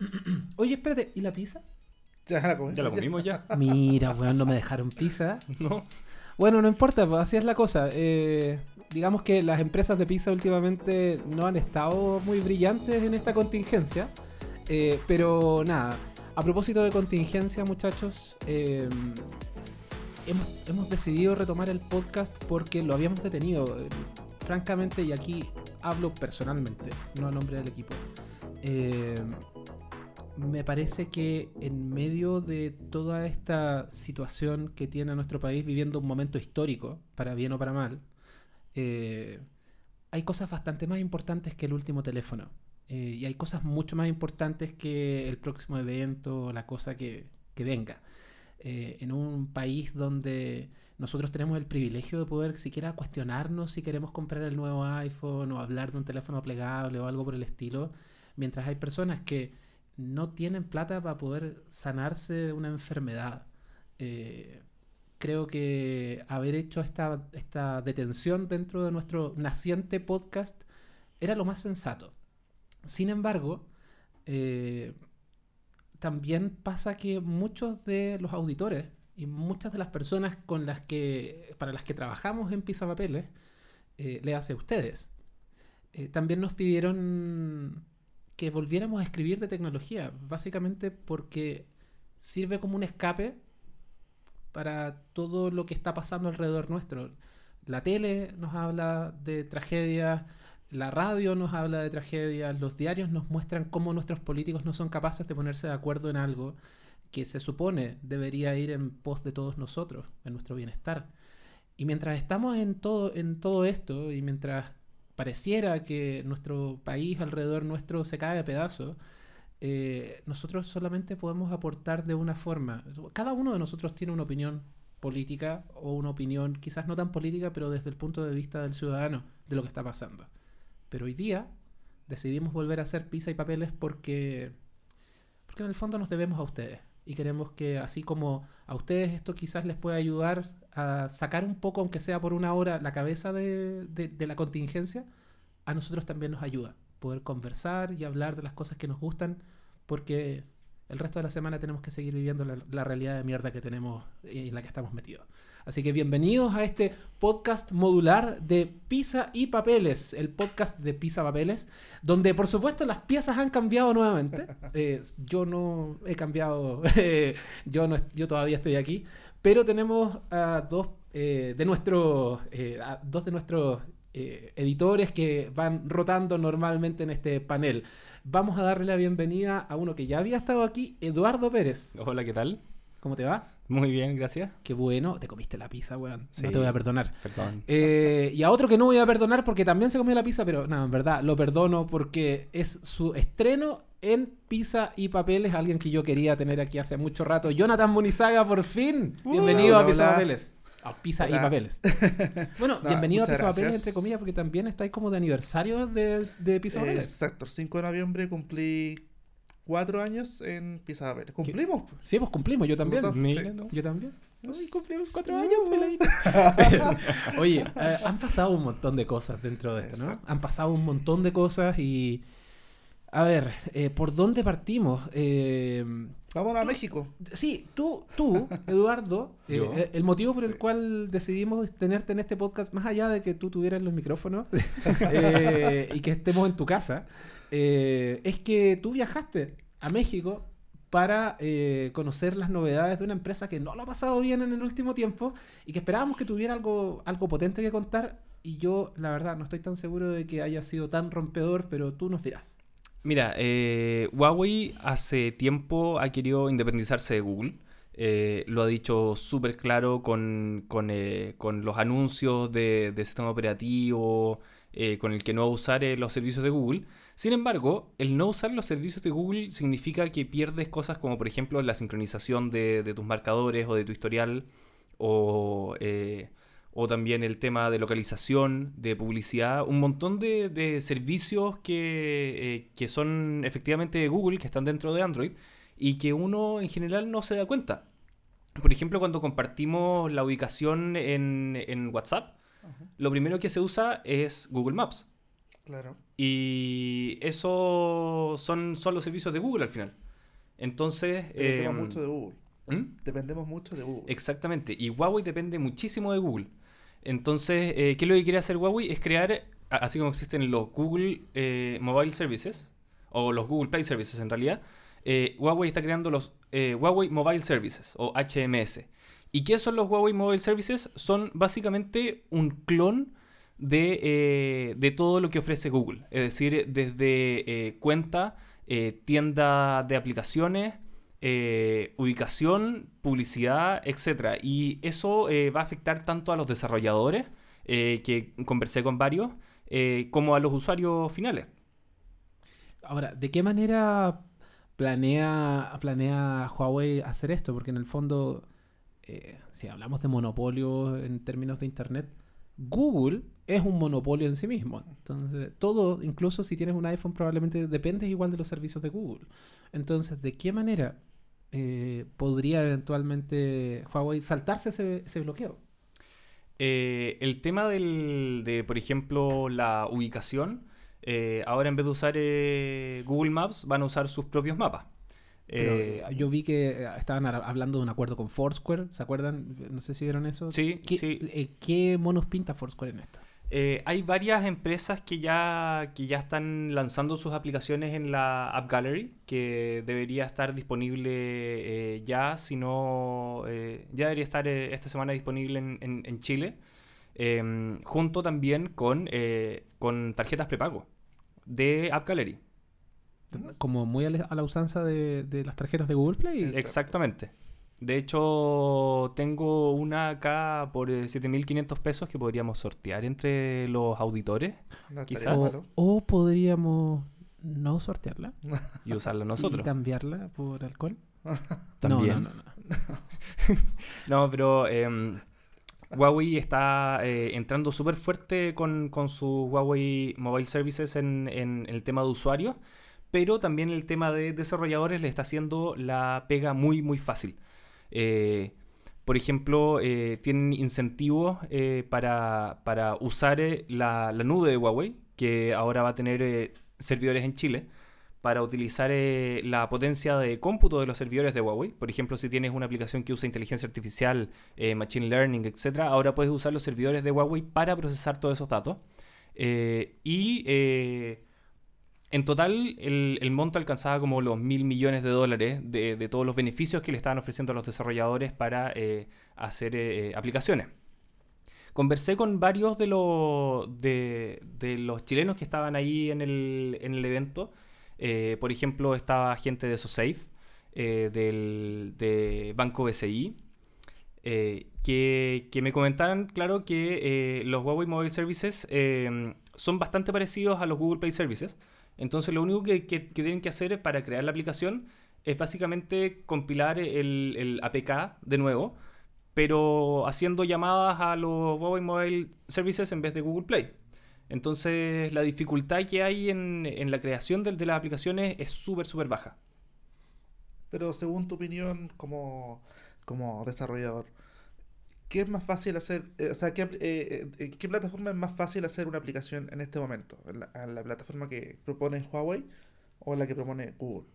Oye, espérate, ¿y la pizza? Ya la comimos. Ya lo comimos ya. Mira, weón, no me dejaron pizza. ¿No? Bueno, no importa, pues, así es la cosa. Eh, digamos que las empresas de pizza últimamente no han estado muy brillantes en esta contingencia. Eh, pero nada, a propósito de contingencia, muchachos, eh, hemos, hemos decidido retomar el podcast porque lo habíamos detenido. Eh, francamente, y aquí hablo personalmente, no a nombre del equipo. Me parece que en medio de toda esta situación que tiene nuestro país viviendo un momento histórico, para bien o para mal, eh, hay cosas bastante más importantes que el último teléfono. Eh, y hay cosas mucho más importantes que el próximo evento, la cosa que, que venga. Eh, en un país donde nosotros tenemos el privilegio de poder siquiera cuestionarnos si queremos comprar el nuevo iPhone o hablar de un teléfono plegable o algo por el estilo, mientras hay personas que no tienen plata para poder sanarse de una enfermedad. Eh, creo que haber hecho esta, esta detención dentro de nuestro naciente podcast era lo más sensato. Sin embargo, eh, también pasa que muchos de los auditores y muchas de las personas con las que, para las que trabajamos en Pisa Papeles, eh, le hace a ustedes. Eh, también nos pidieron que volviéramos a escribir de tecnología, básicamente porque sirve como un escape para todo lo que está pasando alrededor nuestro. La tele nos habla de tragedias, la radio nos habla de tragedias, los diarios nos muestran cómo nuestros políticos no son capaces de ponerse de acuerdo en algo que se supone debería ir en pos de todos nosotros, en nuestro bienestar. Y mientras estamos en todo, en todo esto, y mientras pareciera que nuestro país alrededor nuestro se cae de pedazos, eh, nosotros solamente podemos aportar de una forma. Cada uno de nosotros tiene una opinión política o una opinión quizás no tan política, pero desde el punto de vista del ciudadano de lo que está pasando. Pero hoy día decidimos volver a hacer pizza y papeles porque, porque en el fondo nos debemos a ustedes. Y queremos que así como a ustedes esto quizás les pueda ayudar a sacar un poco, aunque sea por una hora, la cabeza de, de, la contingencia, a nosotros también nos ayuda poder conversar y hablar de las cosas que nos gustan, porque el resto de la semana tenemos que seguir viviendo la, la, realidad de mierda que tenemos y en la que estamos metidos. Así que bienvenidos a este podcast modular de Pizza y Papeles, el podcast de Pizza Papeles, donde por supuesto las piezas han cambiado nuevamente. Eh, yo no he cambiado, yo, no, yo todavía estoy aquí, pero tenemos a dos eh, de nuestros, eh, a dos de nuestros eh, editores que van rotando normalmente en este panel. Vamos a darle la bienvenida a uno que ya había estado aquí, Eduardo Pérez. Hola, ¿qué tal? ¿Cómo te va? Muy bien, gracias. Qué bueno. Te comiste la pizza, weón. Sí. No te voy a perdonar. Perdón. Eh, y a otro que no voy a perdonar porque también se comió la pizza, pero no, en verdad lo perdono porque es su estreno en Pizza y Papeles, alguien que yo quería tener aquí hace mucho rato. Jonathan Munizaga, por fin. Bienvenido hola, a Pizza y. Papeles. A Pizza y. Papeles. Bueno, No, bienvenido a Pizza y Papeles, gracias. entre comillas, porque también estáis como de aniversario de, de Pizza y Eh, Papeles. exacto, el 5 de noviembre cumplí cuatro años en Pizza Papeles. Cumplimos. pues. Sí, pues cumplimos, yo también. Mira, sí. ¿no? Yo también. Uy, cumplimos cuatro Uh. años, peladito. Oye, eh, han pasado un montón de cosas dentro de esto, ¿no? Han pasado un montón de cosas y... A ver, eh, ¿por dónde partimos? Eh, Vamos a México. sí, tú, tú Eduardo, eh, eh, el motivo por el Sí. cual decidimos tenerte en este podcast, más allá de que tú tuvieras los micrófonos eh, y que estemos en tu casa, eh, es que tú viajaste a México para eh, conocer las novedades de una empresa que no lo ha pasado bien en el último tiempo y que esperábamos que tuviera algo, algo potente que contar. Y yo, la verdad, no estoy tan seguro de que haya sido tan rompedor, pero tú nos dirás. Mira, eh, Huawei hace tiempo ha querido independizarse de Google. Eh, lo ha dicho súper claro con, con, con los anuncios de, de sistema operativo, eh, con el que no usar eh, los servicios de Google. Sin embargo, el no usar los servicios de Google significa que pierdes cosas como, por ejemplo, la sincronización de, tus marcadores o de tu historial, o, eh, o también el tema de localización, de publicidad, un montón de, servicios que, que son efectivamente de Google, que están dentro de Android, y que uno en general no se da cuenta. Por ejemplo, cuando compartimos la ubicación en WhatsApp, lo primero que se usa es Google Maps. Claro. Y eso son, son los servicios de Google al final. Entonces... Dependemos em, mucho de Google. ¿Mm? Dependemos mucho de Google. Exactamente. Y Huawei depende muchísimo de Google. Entonces, eh, ¿qué es lo que quiere hacer Huawei? Es crear, así como existen los Google eh, Mobile Services, o los Google Play Services en realidad, eh, Huawei está creando los eh, Huawei Mobile Services, o HMS. ¿Y qué son los Huawei Mobile Services? Son básicamente un clon de, eh, de todo lo que ofrece Google. Es decir, desde eh, cuenta, eh, tienda de aplicaciones, ubicación, publicidad, etcétera. Y eso va a afectar tanto a los desarrolladores, que conversé con varios, como a los usuarios finales. Ahora, ¿de qué manera planea, planea Huawei hacer esto? Porque en el fondo, eh, si hablamos de monopolio en términos de Internet, Google es un monopolio en sí mismo. Entonces, todo, incluso si tienes un iPhone, probablemente dependes igual de los servicios de Google. Entonces, ¿de qué manera eh, podría eventualmente Huawei saltarse ese, bloqueo? Eh, el tema de, por ejemplo, la ubicación, ahora en vez de usar Google Maps, van a usar sus propios mapas. Eh, eh, yo vi que eh, estaban hablando de un acuerdo con Foursquare, ¿se acuerdan? No sé si vieron eso. Sí, ¿Qué, sí. eh, ¿qué monos pinta Foursquare en esto? Eh, hay varias empresas que ya, que ya están lanzando sus aplicaciones en la App Gallery, que debería estar disponible ya, si no, ya debería estar esta semana disponible en, en- en Chile, em, junto también con, con tarjetas prepago de App Gallery. Como muy a la, usanza de, de las tarjetas de Google Play. Exacto. Exactamente. De hecho, tengo una acá por eh, 7.500 pesos que podríamos sortear entre los auditores No Quizás. O, podríamos no sortearla y usarla y nosotros. cambiarla por alcohol. También. No, no, no, no. No, pero em, Huawei está eh, entrando súper fuerte con, con su Huawei Mobile Services en, en el tema de usuarios, pero también el tema de desarrolladores le está haciendo la pega muy, muy fácil. Eh, por ejemplo, eh, tienen incentivos eh, para, para usar la, la nube de Huawei, que ahora va a tener servidores en Chile, para utilizar la potencia de cómputo de los servidores de Huawei. Por ejemplo, si tienes una aplicación que usa inteligencia artificial, machine learning, etc., ahora puedes usar los servidores de Huawei para procesar todos esos datos. Y en total, el, monto alcanzaba como los mil millones de dólares de, todos los beneficios que le estaban ofreciendo a los desarrolladores para eh, hacer eh, aplicaciones. Conversé con varios de, los de, los chilenos que estaban ahí en el, en el evento. Eh, por ejemplo, estaba gente de SoSafe, eh, del de Banco BCI, eh, que, me comentaran, claro, que eh, los Huawei Mobile Services eh, son bastante parecidos a los Google Play Services. Entonces, lo único que, tienen que hacer para crear la aplicación es básicamente compilar el, APK de nuevo, pero haciendo llamadas a los Huawei Mobile Services en vez de Google Play. Entonces, la dificultad que hay en, en la creación de, de las aplicaciones es súper, súper baja. Pero según tu opinión como, como desarrollador, ¿qué es más fácil hacer? eh, o sea, ¿qué, eh, eh, ¿en qué plataforma es más fácil hacer una aplicación en este momento? ¿En la, la plataforma que propone Huawei o la que propone Google?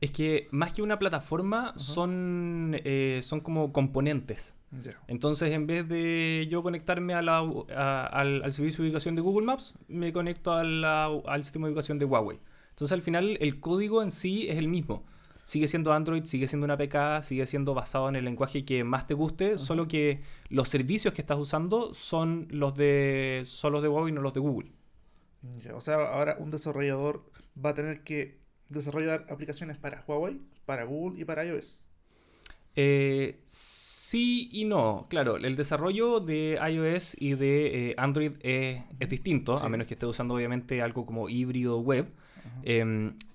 Es que más que una plataforma, son, eh, son como componentes. Ya. Entonces, en vez de yo conectarme a la a- al, al servicio de ubicación de Google Maps, me conecto a la- al sistema de ubicación de Huawei. Entonces, al final, el código en sí es el mismo. Sigue siendo Android, sigue siendo una APK, sigue siendo basado en el lenguaje que más te guste, solo que los servicios que estás usando son los de, son los de Huawei y no los de Google. O sea, ahora un desarrollador va a tener que desarrollar aplicaciones para Huawei, para Google y para iOS. Eh, sí y no. Claro, el desarrollo de iOS y de eh, Android es, es distinto, Sí. a menos que esté usando obviamente algo como híbrido web.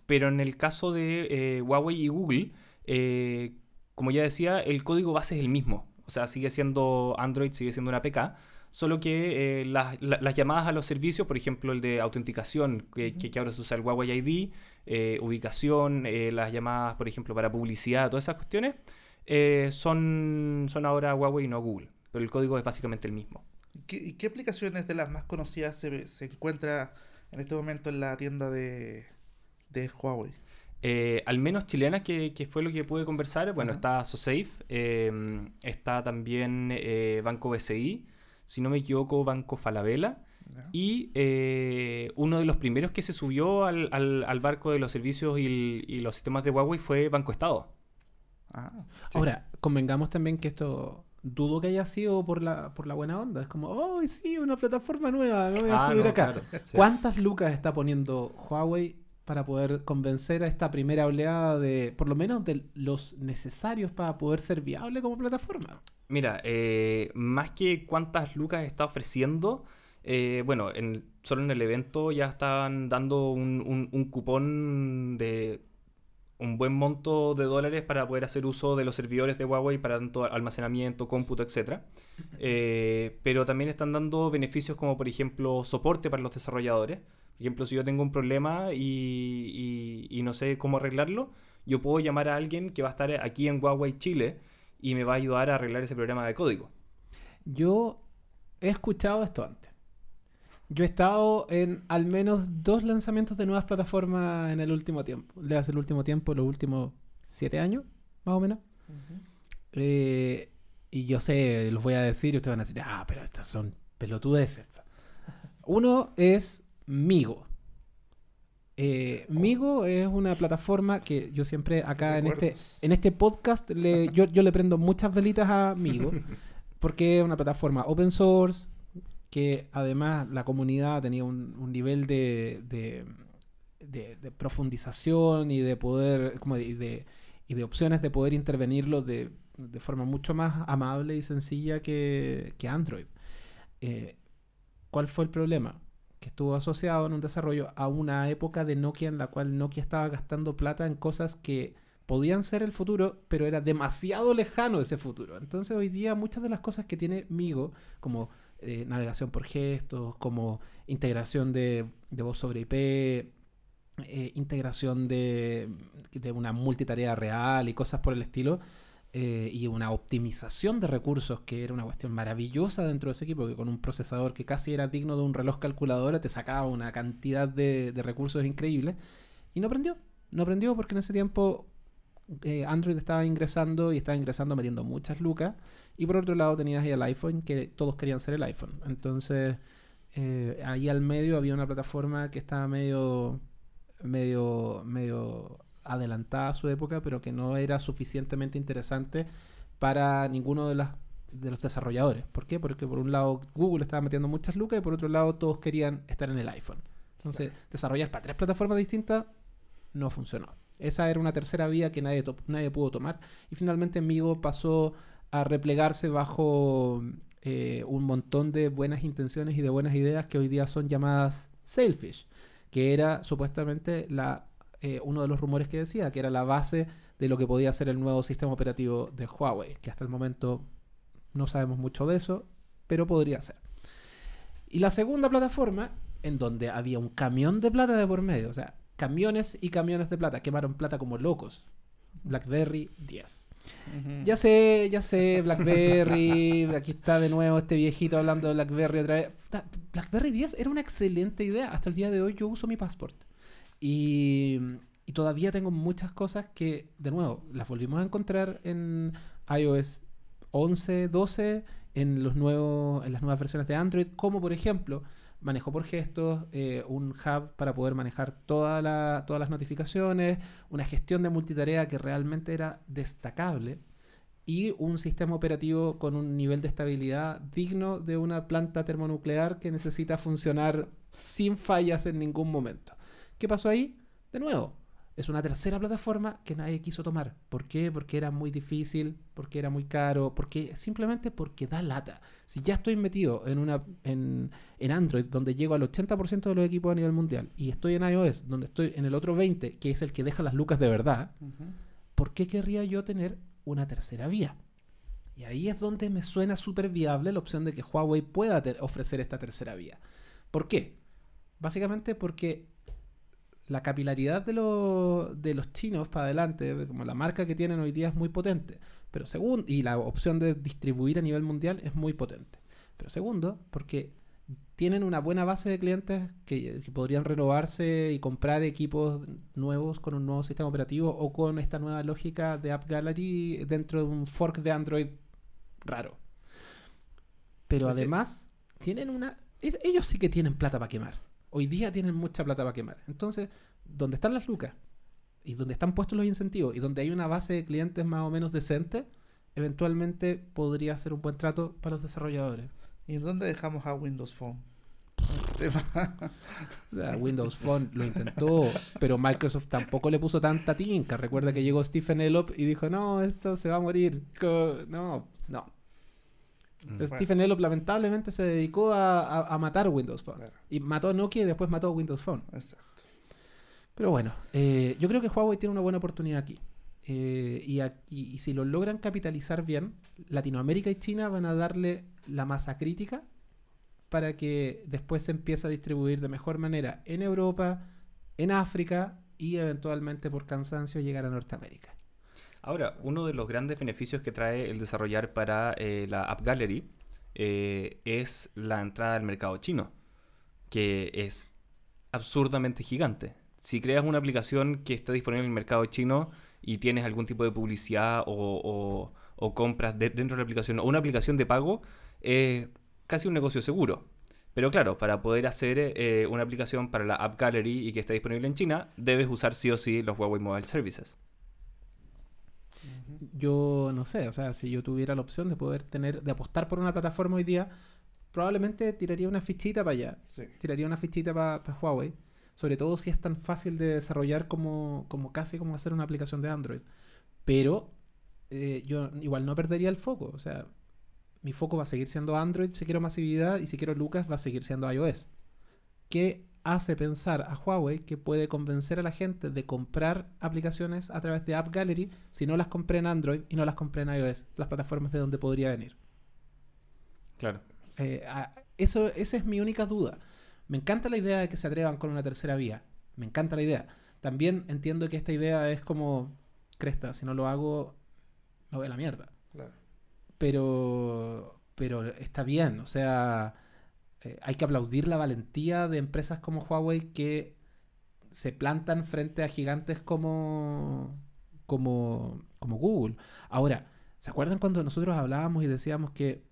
Pero en el caso de eh, Huawei y Google, eh, como ya decía, el código base es el mismo. O sea, sigue siendo Android, sigue siendo una APK. Solo que eh, las, la- las llamadas a los servicios, por ejemplo, el de autenticación, que, ahora se usa el Huawei ID, eh, ubicación, eh, las llamadas, por ejemplo, para publicidad, todas esas cuestiones, son, son ahora Huawei y no Google. Pero el código es básicamente el mismo. ¿Qué, y qué aplicaciones de las más conocidas se, se encuentra en este momento en la tienda de, de Huawei? Eh, al menos chilenas, que, que fue lo que pude conversar. Bueno, está SoSafe, eh, está también eh, Banco BCI, si no me equivoco, Banco Falabella. Y eh, uno de los primeros que se subió al, al- al barco de los servicios y, y los sistemas de Huawei fue Banco Estado. Ah, Sí. Ahora, convengamos también que esto dudo que haya sido por la, por la buena onda. Es como, oh, sí, una plataforma nueva, me voy a Ah, subir no, acá. claro, sí. ¿Cuántas lucas está poniendo Huawei para poder convencer a esta primera oleada de, por lo menos, de los necesarios para poder ser viable como plataforma? Mira, eh, más que cuántas lucas está ofreciendo, eh, bueno, en, solo en el evento ya estaban dando un, un- un cupón de un buen monto de dólares para poder hacer uso de los servidores de Huawei para tanto almacenamiento, cómputo, etc. pero también están dando beneficios como, por ejemplo, soporte para los desarrolladores. Por ejemplo, si yo tengo un problema y, y- y no sé cómo arreglarlo, yo puedo llamar a alguien que va a estar aquí en Huawei Chile y me va a ayudar a arreglar ese problema de código. Yo he escuchado esto antes. Yo he estado en al menos dos lanzamientos de nuevas plataformas en el último tiempo. Le hace el último tiempo, los últimos siete años, más o menos. Eh, y yo sé, los voy a decir y ustedes van a decir, ah, pero estas son pelotudeces. Uno es Migo. Eh, Migo es una plataforma que yo siempre acá en este, en este podcast le, yo, yo le prendo muchas velitas a Migo porque es una plataforma open source que además la comunidad tenía un, un nivel de, de, de- de profundización y de poder como de, y de, opciones de poder intervenirlo de, de forma mucho más amable y sencilla que, que Android. Eh, ¿Cuál fue el problema? Estuvo asociado en un desarrollo a una época de Nokia en la cual Nokia estaba gastando plata en cosas que podían ser el futuro, pero era demasiado lejano ese futuro. Entonces hoy día muchas de las cosas que tiene Migo, como eh, navegación por gestos, como integración de, de voz sobre IP, eh, integración de, de una multitarea real y cosas por el estilo, eh, y una optimización de recursos que era una cuestión maravillosa dentro de ese equipo, que con un procesador que casi era digno de un reloj calculadora te sacaba una cantidad de, de recursos increíbles, y no aprendió. No aprendió porque en ese tiempo eh, Android estaba ingresando y estaba ingresando metiendo muchas lucas. Y por otro lado tenías ahí el iPhone, que todos querían ser el iPhone. Entonces, eh, ahí al medio había una plataforma que estaba medio, medio, medio adelantada a su época, pero que no era suficientemente interesante para ninguno de, las, de los desarrolladores. ¿Por qué? Porque por un lado Google estaba metiendo muchas lucas y por otro lado todos querían estar en el iPhone. Entonces, desarrollar para tres plataformas distintas no funcionó. Esa era una tercera vía que nadie, nadie pudo tomar. Y finalmente Migo pasó a replegarse bajo eh, un montón de buenas intenciones y de buenas ideas que hoy día son llamadas Sailfish, que era supuestamente la, eh, uno de los rumores que decía, que era la base de lo que podía ser el nuevo sistema operativo de Huawei, que hasta el momento no sabemos mucho de eso, pero podría ser. Y la segunda plataforma, en donde había un camión de plata de por medio, o sea, camiones y camiones de plata, quemaron plata como locos. BlackBerry 10. Ujú. Ya sé, ya sé, BlackBerry, aquí está de nuevo este viejito hablando de BlackBerry otra vez. BlackBerry 10 era una excelente idea. Hasta el día de hoy yo uso mi Passport. Y, todavía tengo muchas cosas que, de nuevo, las volvimos a encontrar en iOS 11, 12, en, los nuevos, en las nuevas versiones de Android, como por ejemplo manejo por gestos, eh, un hub para poder manejar toda la- todas las notificaciones, una gestión de multitarea que realmente era destacable y un sistema operativo con un nivel de estabilidad digno de una planta termonuclear que necesita funcionar sin fallas en ningún momento. ¿Qué pasó ahí? De nuevo, es una tercera plataforma que nadie quiso tomar. ¿Por qué? Porque era muy difícil, porque era muy caro, porque simplemente porque da lata. Si ya estoy metido en una en, en Android donde llego al 80% de los equipos a nivel mundial y estoy en iOS donde estoy en el otro 20, que es el que deja las lucas de verdad. ¿por qué querría yo tener una tercera vía? Y ahí es donde me suena súper viable la opción de que Huawei pueda ofrecer esta tercera vía. ¿Por qué? Básicamente porque la capilaridad de, lo- de los chinos para adelante, como la marca que tienen hoy día es muy potente. Pero segundo, y la opción de distribuir a nivel mundial es muy potente. Pero segundo, porque tienen una buena base de clientes que, que podrían renovarse y comprar equipos nuevos con un nuevo sistema operativo o con esta nueva lógica de App Gallery dentro de un fork de Android raro. Pero además, tienen una. es- ellos sí que tienen plata para quemar. Hoy día tienen mucha plata para quemar. Entonces, donde están las lucas y donde están puestos los incentivos y donde hay una base de clientes más o menos decente, eventualmente podría ser un buen trato para los desarrolladores. ¿Y en dónde dejamos a Windows Phone? O sea, Windows Phone lo intentó, pero Microsoft tampoco le puso tanta tinca. Recuerda que llegó Stephen Elop y dijo, no, esto se va a morir. No, no. Mm. Stephen Elop lamentablemente se dedicó a, a- a matar Windows Phone. Claro, Y mató a Nokia y después mató a Windows Phone. exacto. Pero bueno, eh, yo creo que Huawei tiene una buena oportunidad aquí. Eh, y, a- y- y si lo logran capitalizar bien, Latinoamérica y China van a darle la masa crítica para que después se empiece a distribuir de mejor manera en Europa, en África y eventualmente por cansancio llegar a Norteamérica. Ahora, uno de los grandes beneficios que trae el desarrollar para eh, la App Gallery eh, es la entrada al mercado chino, que es absurdamente gigante. Si creas una aplicación que está disponible en el mercado chino y tienes algún tipo de publicidad o, compras de- dentro de la aplicación o una aplicación de pago, es casi un negocio seguro. Pero claro, para poder hacer eh, una aplicación para la App Gallery y que esté disponible en China, debes usar sí o sí los Huawei Mobile Services. Yo no sé, o sea, si yo tuviera la opción de poder tener, de apostar por una plataforma hoy día, probablemente tiraría una fichita para allá. Sí. tiraría una fichita para Huawei. Sobre todo si es tan fácil de desarrollar como, como casi como hacer una aplicación de Android. Pero eh, yo igual no perdería el foco. O sea, mi foco va a seguir siendo Android si quiero masividad y si quiero Lucas va a seguir siendo iOS. ¿Qué hace pensar a Huawei que puede convencer a la gente de comprar aplicaciones a través de App Gallery si no las compré en Android y no las compré en iOS? Las plataformas de donde podría venir. Claro. Eh, a- eso, esa es mi única duda. Me encanta la idea de que se atrevan con una tercera vía. Me encanta la idea. También entiendo que esta idea es como, cresta, si no lo hago, me voy a la mierda. Claro. Pero, pero está bien. O sea, eh, hay que aplaudir la valentía de empresas como Huawei que se plantan frente a gigantes como, como, como Google. Ahora, ¿se acuerdan cuando nosotros hablábamos y decíamos que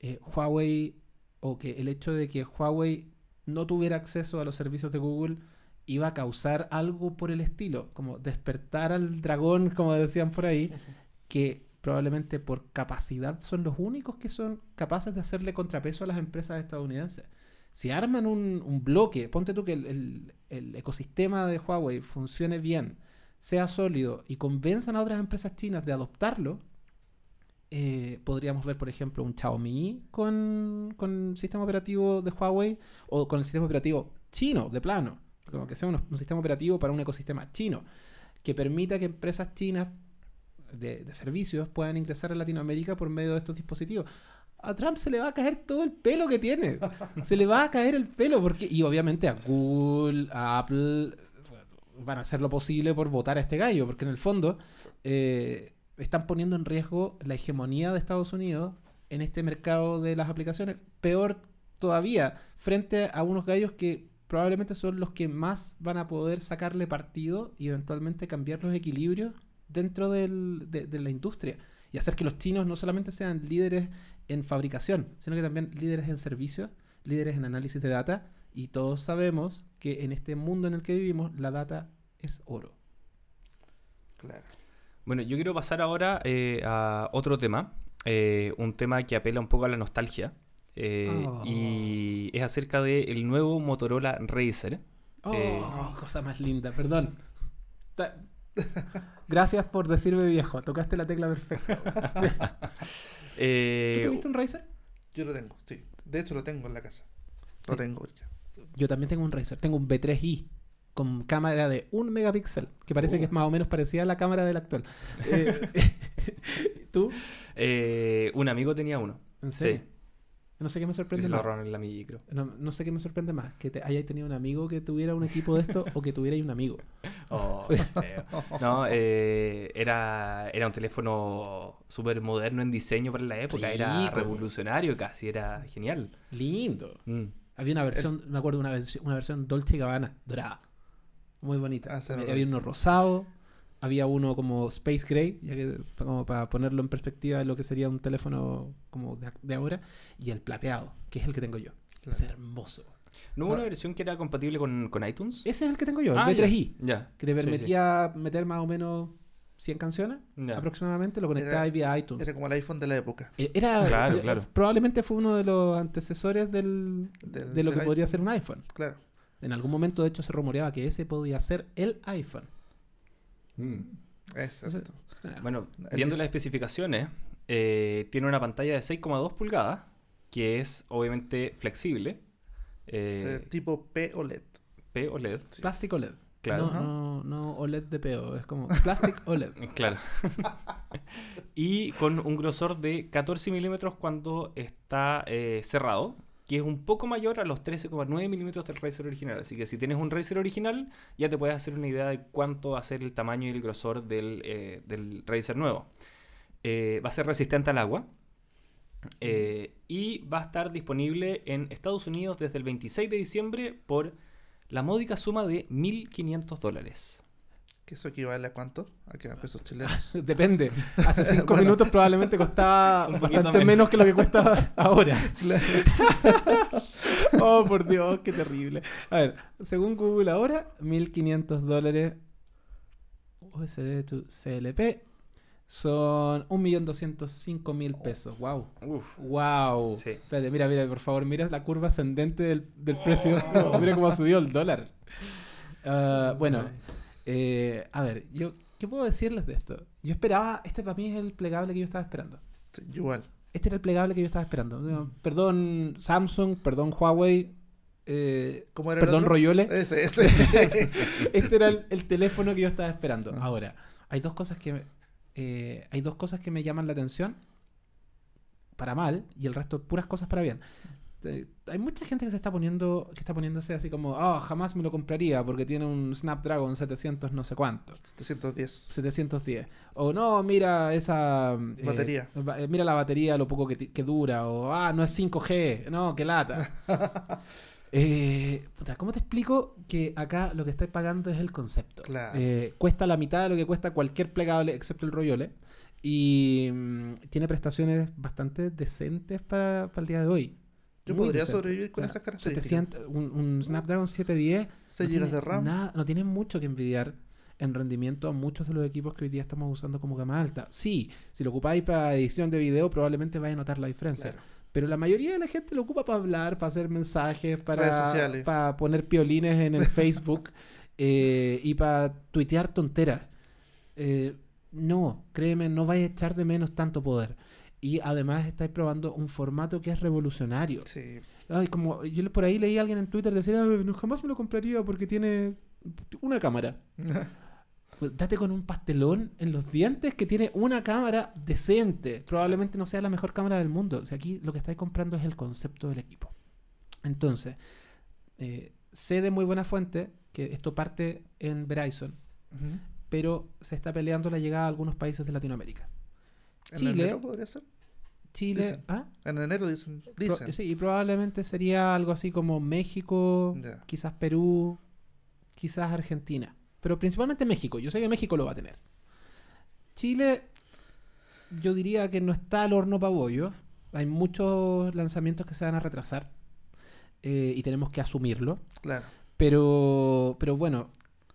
eh, Huawei o que el hecho de que Huawei no tuviera acceso a los servicios de Google iba a causar algo por el estilo, como despertar al dragón, como decían por ahí, que probablemente por capacidad son los únicos que son capaces de hacerle contrapeso a las empresas estadounidenses. Si arman un, bloque, ponte tú que el, el- el ecosistema de Huawei funcione bien, sea sólido y convenzan a otras empresas chinas de adoptarlo, eh, podríamos ver, por ejemplo, un Xiaomi con, con sistema operativo de Huawei o con el sistema operativo chino, de plano. Como que sea un, un sistema operativo para un ecosistema chino que permita que empresas chinas de, de servicios puedan ingresar a Latinoamérica por medio de estos dispositivos. A Trump se le va a caer todo el pelo que tiene. Se le va a caer el pelo porque y obviamente a Google, a Apple van a hacer lo posible por votar a este gallo, porque en el fondo eh, están poniendo en riesgo la hegemonía de Estados Unidos en este mercado de las aplicaciones. Peor todavía, frente a unos gallos que probablemente son los que más van a poder sacarle partido y eventualmente cambiar los equilibrios dentro del- de, de la industria y hacer que los chinos no solamente sean líderes en fabricación, sino que también líderes en servicios, líderes en análisis de data y todos sabemos que en este mundo en el que vivimos la data es oro. Claro. Bueno, yo quiero pasar ahora eh, a otro tema, eh, un tema que apela un poco a la nostalgia, eh, Oh. y es acerca del nuevo Motorola Razer. Oh, Eh. cosa más linda, perdón. Gracias por decirme viejo, tocaste la tecla perfecta. Eh, ¿Tú tuviste un Razer? Yo lo tengo, sí. De hecho, lo tengo en la casa. Lo tengo ya. Yo también tengo un Razer, tengo un B3i con cámara de un megapíxel, que parece que es Uh. más o menos parecida a la cámara del actual. Eh, ¿Tú? eh, un amigo tenía uno. ¿En serio? Sí, No sé qué me sorprende se lo más. ahorraron en la micro. No, no sé qué me sorprende más, que te hayáis tenido un amigo que tuviera un equipo de esto o que tuvierais un amigo. Oh, qué feo. No, eh, era, era un teléfono súper moderno en diseño para la época. Era revolucionario casi, era genial. Lindo. Mm. Había una versión, me acuerdo, una versión, una versión Dolce Gabbana, dorada. Muy bonita. Ah, sí, había, uno rosado, había uno como Space Gray, ya que, como para ponerlo en perspectiva de lo que sería un teléfono como de, de ahora, y el plateado, que es el que tengo yo. Claro. Es hermoso. ¿No hubo Ah. una versión que era compatible con, con iTunes? Ese es el que tengo yo, el Ah, ya. B3i, Ya. que te Sí, sí. permitía meter más o menos 100 canciones Ya. aproximadamente, lo conectaba Era- vía iTunes. Era como el iPhone de la época. Eh, Era, Claro, eh, claro. probablemente fue uno de los antecesores del, Del- de lo del que podría iPhone. ser un iPhone. Claro. En algún momento, de hecho, se rumoreaba que ese podía ser el iPhone. Mm. Exacto. Ah, Bueno, El viendo las especificaciones, eh, tiene una pantalla de 6,2 pulgadas, que es obviamente flexible. Eh, tipo P OLED. P OLED, Sí. Plástico LED. claro. No, no, no OLED de peo, es como Plastic OLED. Claro. y con un grosor de 14 milímetros cuando está eh, cerrado, que es un poco mayor a los 13,9 milímetros del Razer original. Así que si tienes un Razer original, ya te puedes hacer una idea de cuánto va a ser el tamaño y el grosor del, eh, Razer nuevo. Eh, va a ser resistente al agua. eh, y va a estar disponible en Estados Unidos desde el 26 de diciembre por la módica suma de 1.500 dólares. ¿Que eso equivale a cuánto? A que a pesos chilenos. Depende. Hace cinco Bueno. minutos probablemente costaba bastante menos. menos que lo que cuesta ahora. oh, por Dios, qué terrible. A ver, según Google ahora, 1500 dólares USD to CLP son 1.205.000 pesos. Wow. Uf. Wow. Sí. Espérate, mira, mira, por favor, mira la curva ascendente del, del precio. mira cómo ha subido el dólar. Ah, bueno, eh, a ver, yo, ¿qué puedo decirles de esto? Yo esperaba, este para mí es el plegable que yo estaba esperando. Sí, igual. Este era el plegable que yo estaba esperando. Perdón Samsung, perdón Huawei, eh, ¿Cómo era perdón? Royole. Ese, ese. Este era el, el teléfono que yo estaba esperando. Ah. Ahora, hay dos cosas que eh, hay dos cosas que me llaman la atención para mal y el resto puras cosas para bien. Eh, hay mucha gente que se está poniendo que está poniéndose así como, "Ah, jamás me lo compraría porque tiene un Snapdragon 700 no sé cuánto." 710. 710. O no, mira esa... eh, Batería. ba- eh, mira la batería, lo poco que, dura. O, ah, no es 5G. No, qué lata. Eh, puta, ¿Cómo te explico que acá lo que estáis pagando es el concepto? Claro. Eh, cuesta la mitad de lo que cuesta cualquier plegable excepto el Royole. Y mm, tiene prestaciones bastante decentes para, para el día de hoy. Yo Muy podría sobrevivir con O sea, esas características. 700, un, un Snapdragon 710 6 no GB de RAM. nada- no tiene mucho que envidiar en rendimiento a muchos de los equipos que hoy día estamos usando como gama alta. Sí, si lo ocupáis para edición de video, probablemente vais a notar la diferencia. Claro. Pero la mayoría de la gente lo ocupa para hablar, para hacer mensajes, para poner piolines en el Facebook eh, y para tuitear tonteras. Eh, no, créeme, no vais a echar de menos tanto poder. Y además estáis probando un formato que es revolucionario. Sí. Ay, como yo por ahí leí a alguien en Twitter decir, "Ah, no, jamás me lo compraría porque tiene una cámara. Pues date con un pastelón en los dientes que tiene una cámara decente. Probablemente no sea la mejor cámara del mundo. O sea, aquí lo que estáis comprando es el concepto del equipo. Entonces, eh, sé de muy buena fuente que esto parte en Verizon, pero se está peleando la llegada a algunos países de Latinoamérica. En Chile. enero podría ser. Chile, Dicen. ¿ah? En enero dicen. Pro- Dicen. sí, y probablemente sería algo así como México, quizás Perú, quizás Argentina. Pero principalmente México. Yo sé que México lo va a tener. Chile, yo diría que no está al horno para bollos. Hay muchos lanzamientos que se van a retrasar. eh, y tenemos que asumirlo. Claro. Pero, pero bueno,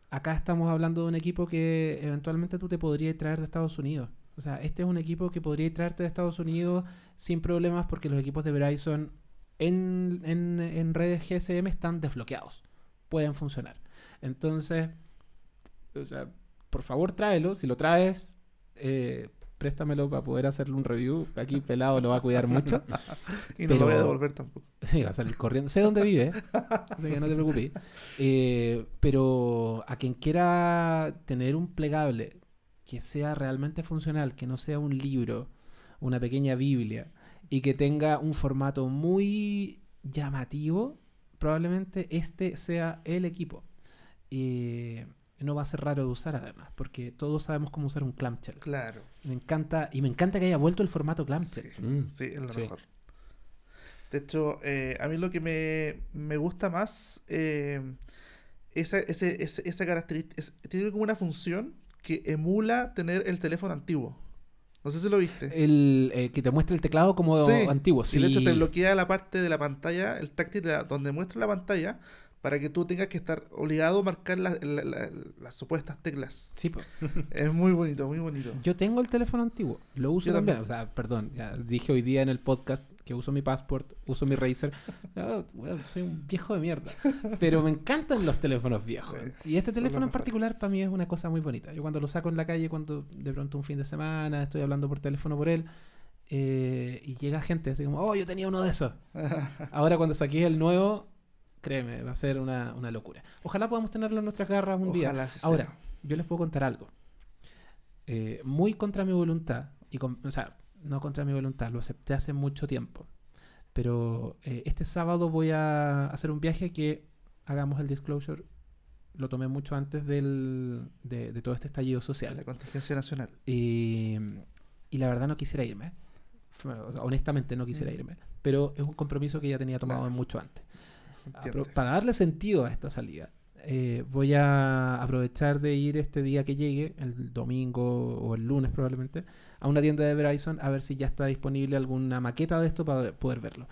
acá estamos hablando de un equipo que eventualmente tú te podrías traer de Estados Unidos. O sea, este es un equipo que podría traerte de Estados Unidos sin problemas porque los equipos de Verizon en, en, en redes GSM están desbloqueados. Pueden funcionar. Entonces, o sea, por favor tráelo. Si lo traes, eh, préstamelo para poder hacerle un review. Aquí pelado lo va a cuidar mucho. Y no Pero- lo voy a devolver tampoco. Sí, va a salir corriendo. Sé dónde vive, así que no te preocupes. Eh, pero a quien quiera tener un plegable que sea realmente funcional, que no sea un libro, una pequeña Biblia, y que tenga un formato muy llamativo, probablemente este sea el equipo. Eh, no va a ser raro de usar además, porque todos sabemos cómo usar un clamshell. Claro. Me encanta, y me encanta que haya vuelto el formato clamshell. Sí, Mm. sí, es lo Sí. mejor. De hecho, eh, a mí lo que me, me gusta más, eh, esa, ese, ese- esa característica, es- tiene como una función que emula tener el teléfono antiguo. No sé si lo viste. El eh, que te muestra el teclado como Sí. antiguo. Y de hecho te sí. bloquea la parte de la pantalla, el táctil de la- donde muestra la pantalla, para que tú tengas que estar obligado a marcar la- la- la- las supuestas teclas. Sí, pues. Es muy bonito, muy bonito. Yo tengo el teléfono antiguo, lo uso también. también. O sea, perdón, ya dije hoy día en el podcast que uso mi passport, uso mi Razer. Ah, bueno, soy un viejo de mierda. Pero me encantan los teléfonos viejos. Sí, y este teléfono en particular para mí es una cosa muy bonita. Yo cuando lo saco en la calle, cuando de pronto un fin de semana estoy hablando por teléfono por él, eh, y llega gente así como, oh, yo tenía uno de esos. Ahora cuando saqué el nuevo, créeme, va a ser una, una locura. Ojalá podamos tenerlo en nuestras garras un día. Sea. Ahora, yo les puedo contar algo. Eh, muy contra mi voluntad, y con- o sea, no contra mi voluntad, lo acepté hace mucho tiempo. Pero eh, este sábado voy a hacer un viaje que hagamos el disclosure. Lo tomé mucho antes del, de, de todo este estallido la social. contingencia nacional. Y, y la verdad no quisiera irme. Fue- o sea, honestamente no quisiera Mm. irme. Pero es un compromiso que ya tenía tomado Claro. mucho antes. Para darle sentido a esta salida, eh, voy a aprovechar de ir este día que llegue, el domingo o el lunes probablemente, a una tienda de Verizon a ver si ya está disponible alguna maqueta de esto para poder verlo.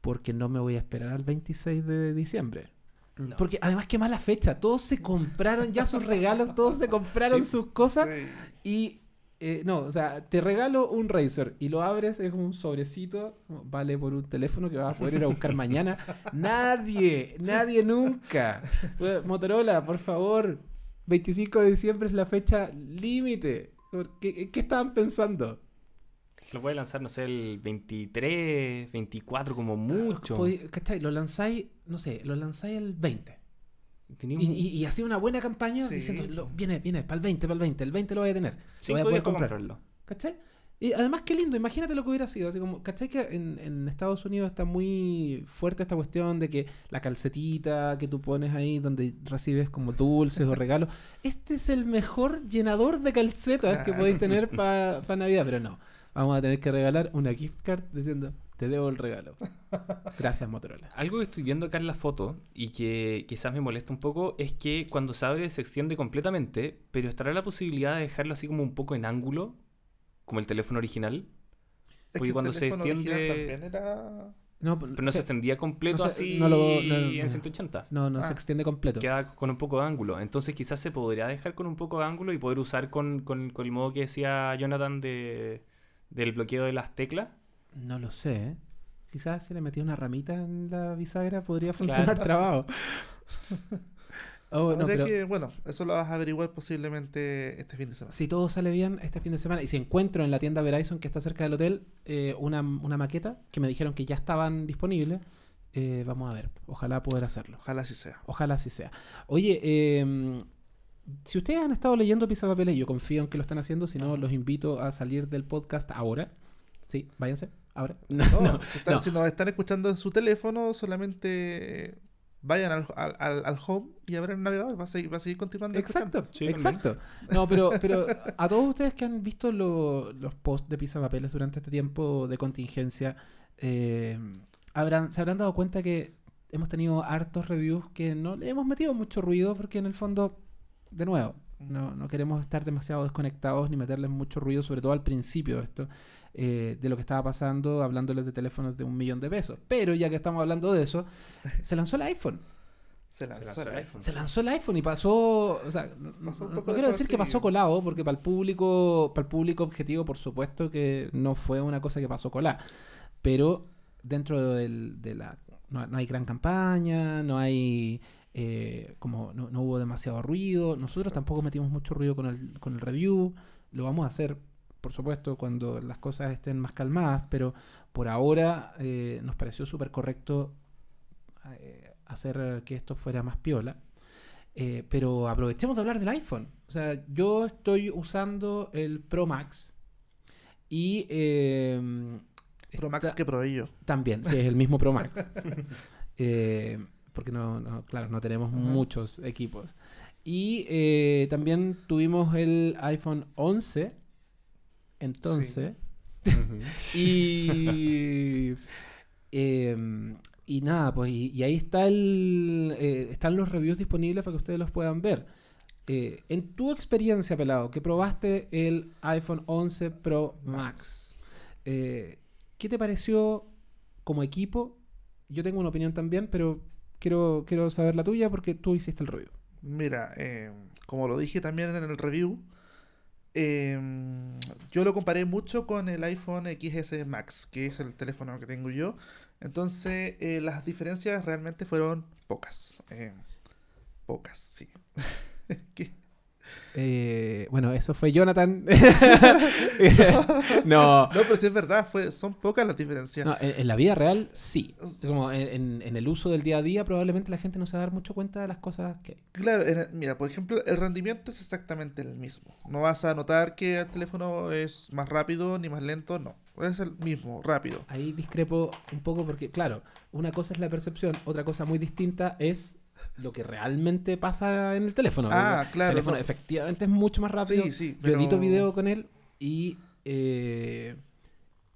Porque no me voy a esperar al 26 de diciembre. No. Porque además qué mala fecha. Todos se compraron ya sus regalos, todos se compraron Sí. sus cosas. Sí. Y eh, no, o sea, te regalo un Razer y lo abres, es un sobrecito, vale por un teléfono que vas a poder ir a buscar mañana. Nadie, nadie nunca. Motorola, por favor, 25 de diciembre es la fecha límite. ¿Qué, ¿Qué estaban pensando? Lo puede lanzar, no sé, el 23, 24 como mucho. Podí- ¿Cachai? Lo lanzáis, no sé, lo lanzáis el 20. Y, y, y hacía una buena campaña Sí. diciendo, lo- viene, viene, para el 20, para el 20, el 20 lo voy a tener. Sí, voy a poder comprar. comprarlo. ¿Cachai? Y además, qué lindo, imagínate lo que hubiera sido. Así como, ¿cachai? Que en, en Estados Unidos está muy fuerte esta cuestión de que la calcetita que tú pones ahí donde recibes como dulces o regalos. Este es el mejor llenador de calcetas que podéis tener para Navidad, pero no. Vamos a tener que regalar una gift card diciendo, te debo el regalo. Gracias, Motorola. Algo que estoy viendo acá en la foto y que quizás me molesta un poco es que cuando se abre se extiende completamente, pero estará la posibilidad de dejarlo así como un poco en ángulo, como el teléfono original, Es Porque que el cuando se extiende- también era- No, pero no se- se extendía completo no se- así no lo- no, no, en no. 180. no, no se Ah. extiende completo. Queda con un poco de ángulo. Entonces quizás se podría dejar con un poco de ángulo y poder usar con, con- con el modo que decía Jonathan de, del bloqueo de las teclas. No lo sé, ¿eh? Quizás si le metí una ramita en la bisagra podría funcionar Claro. trabajo. Oh, no, pero que, bueno, eso lo vas a averiguar posiblemente este fin de semana. si todo sale bien este fin de semana y si encuentro en la tienda Verizon que está cerca del hotel eh, una, una maqueta que me dijeron que ya estaban disponibles, eh, vamos a ver. Ojalá poder hacerlo. Ojalá así sea. Ojalá así sea. Oye, eh, si ustedes han estado leyendo Pizza Papeles, yo confío en que lo están haciendo, si no, los invito a salir del podcast ahora. Sí, váyanse, ahora. No, No, no, si, están- no. si nos están escuchando en su teléfono, solamente vayan al, al- al- home y abran el navegador. Va a seguir, va a seguir continuando. Exacto. Sí, exacto. No, pero, pero a todos ustedes que han visto lo- los posts de Pizza Papeles durante este tiempo de contingencia, eh, habrán, se habrán dado cuenta que hemos tenido hartos reviews que no le hemos metido mucho ruido porque en el fondo, de nuevo, no, no queremos estar demasiado desconectados ni meterles mucho ruido, sobre todo al principio de esto, eh, de lo que estaba pasando, hablándoles de teléfonos de un millón de pesos. Pero ya que estamos hablando de eso, se lanzó el iPhone. Se lanzó, lanzó el iPhone. Se lanzó el iPhone y pasó, o sea, no, Pasó un no- poco no quiero decir que pasó colado, porque para el público, para el público objetivo, por supuesto que no fue una cosa que pasó colada, pero dentro del- de la, no, no hay gran campaña, no hay, eh, como no, no hubo demasiado ruido, nosotros Exacto. tampoco metimos mucho ruido con el, con el review, lo vamos a hacer, por supuesto, cuando las cosas estén más calmadas, pero por ahora eh, nos pareció súper correcto eh, hacer que esto fuera más piola. Eh, pero aprovechemos de hablar del iPhone. O sea, yo estoy usando el Pro Max y eh, Pro Max que probé yo. también, sí, es el mismo Pro Max. Porque no, no, claro, no tenemos muchos equipos. Y eh, también tuvimos el iPhone 11. Entonces. y. em, y nada, pues. Y, y ahí está el. eh, están los reviews disponibles para que ustedes los puedan ver. Eh, en tu experiencia, pelado, que probaste el iPhone 11 Pro Max, ¿qué te pareció como equipo? Yo tengo una opinión también, pero quiero, quiero saber la tuya porque tú hiciste el review. Mira, eh, como lo dije también en el review, eh, yo lo comparé mucho con el iPhone XS Max, que es el teléfono que tengo yo. Entonces, eh, las diferencias realmente fueron pocas. eh, pocas, sí. ¿Qué? Eh, bueno, eso fue Jonathan. no, No, pero sí es verdad, fue, son pocas las diferencias. no, en, en la vida real sí. Como en, el uso del día a día, probablemente la gente no se va a dar mucho cuenta de las cosas que hay. Claro, el- mira, por ejemplo, el rendimiento es exactamente el mismo. No vas a notar que el teléfono es más rápido ni más lento, no. Es el mismo, rápido. Ahí discrepo un poco porque, claro, una cosa es la percepción, otra cosa muy distinta es lo que realmente pasa en el teléfono. Ah, El claro, teléfono no. efectivamente es mucho más rápido. Sí, sí, Yo edito video con él y eh,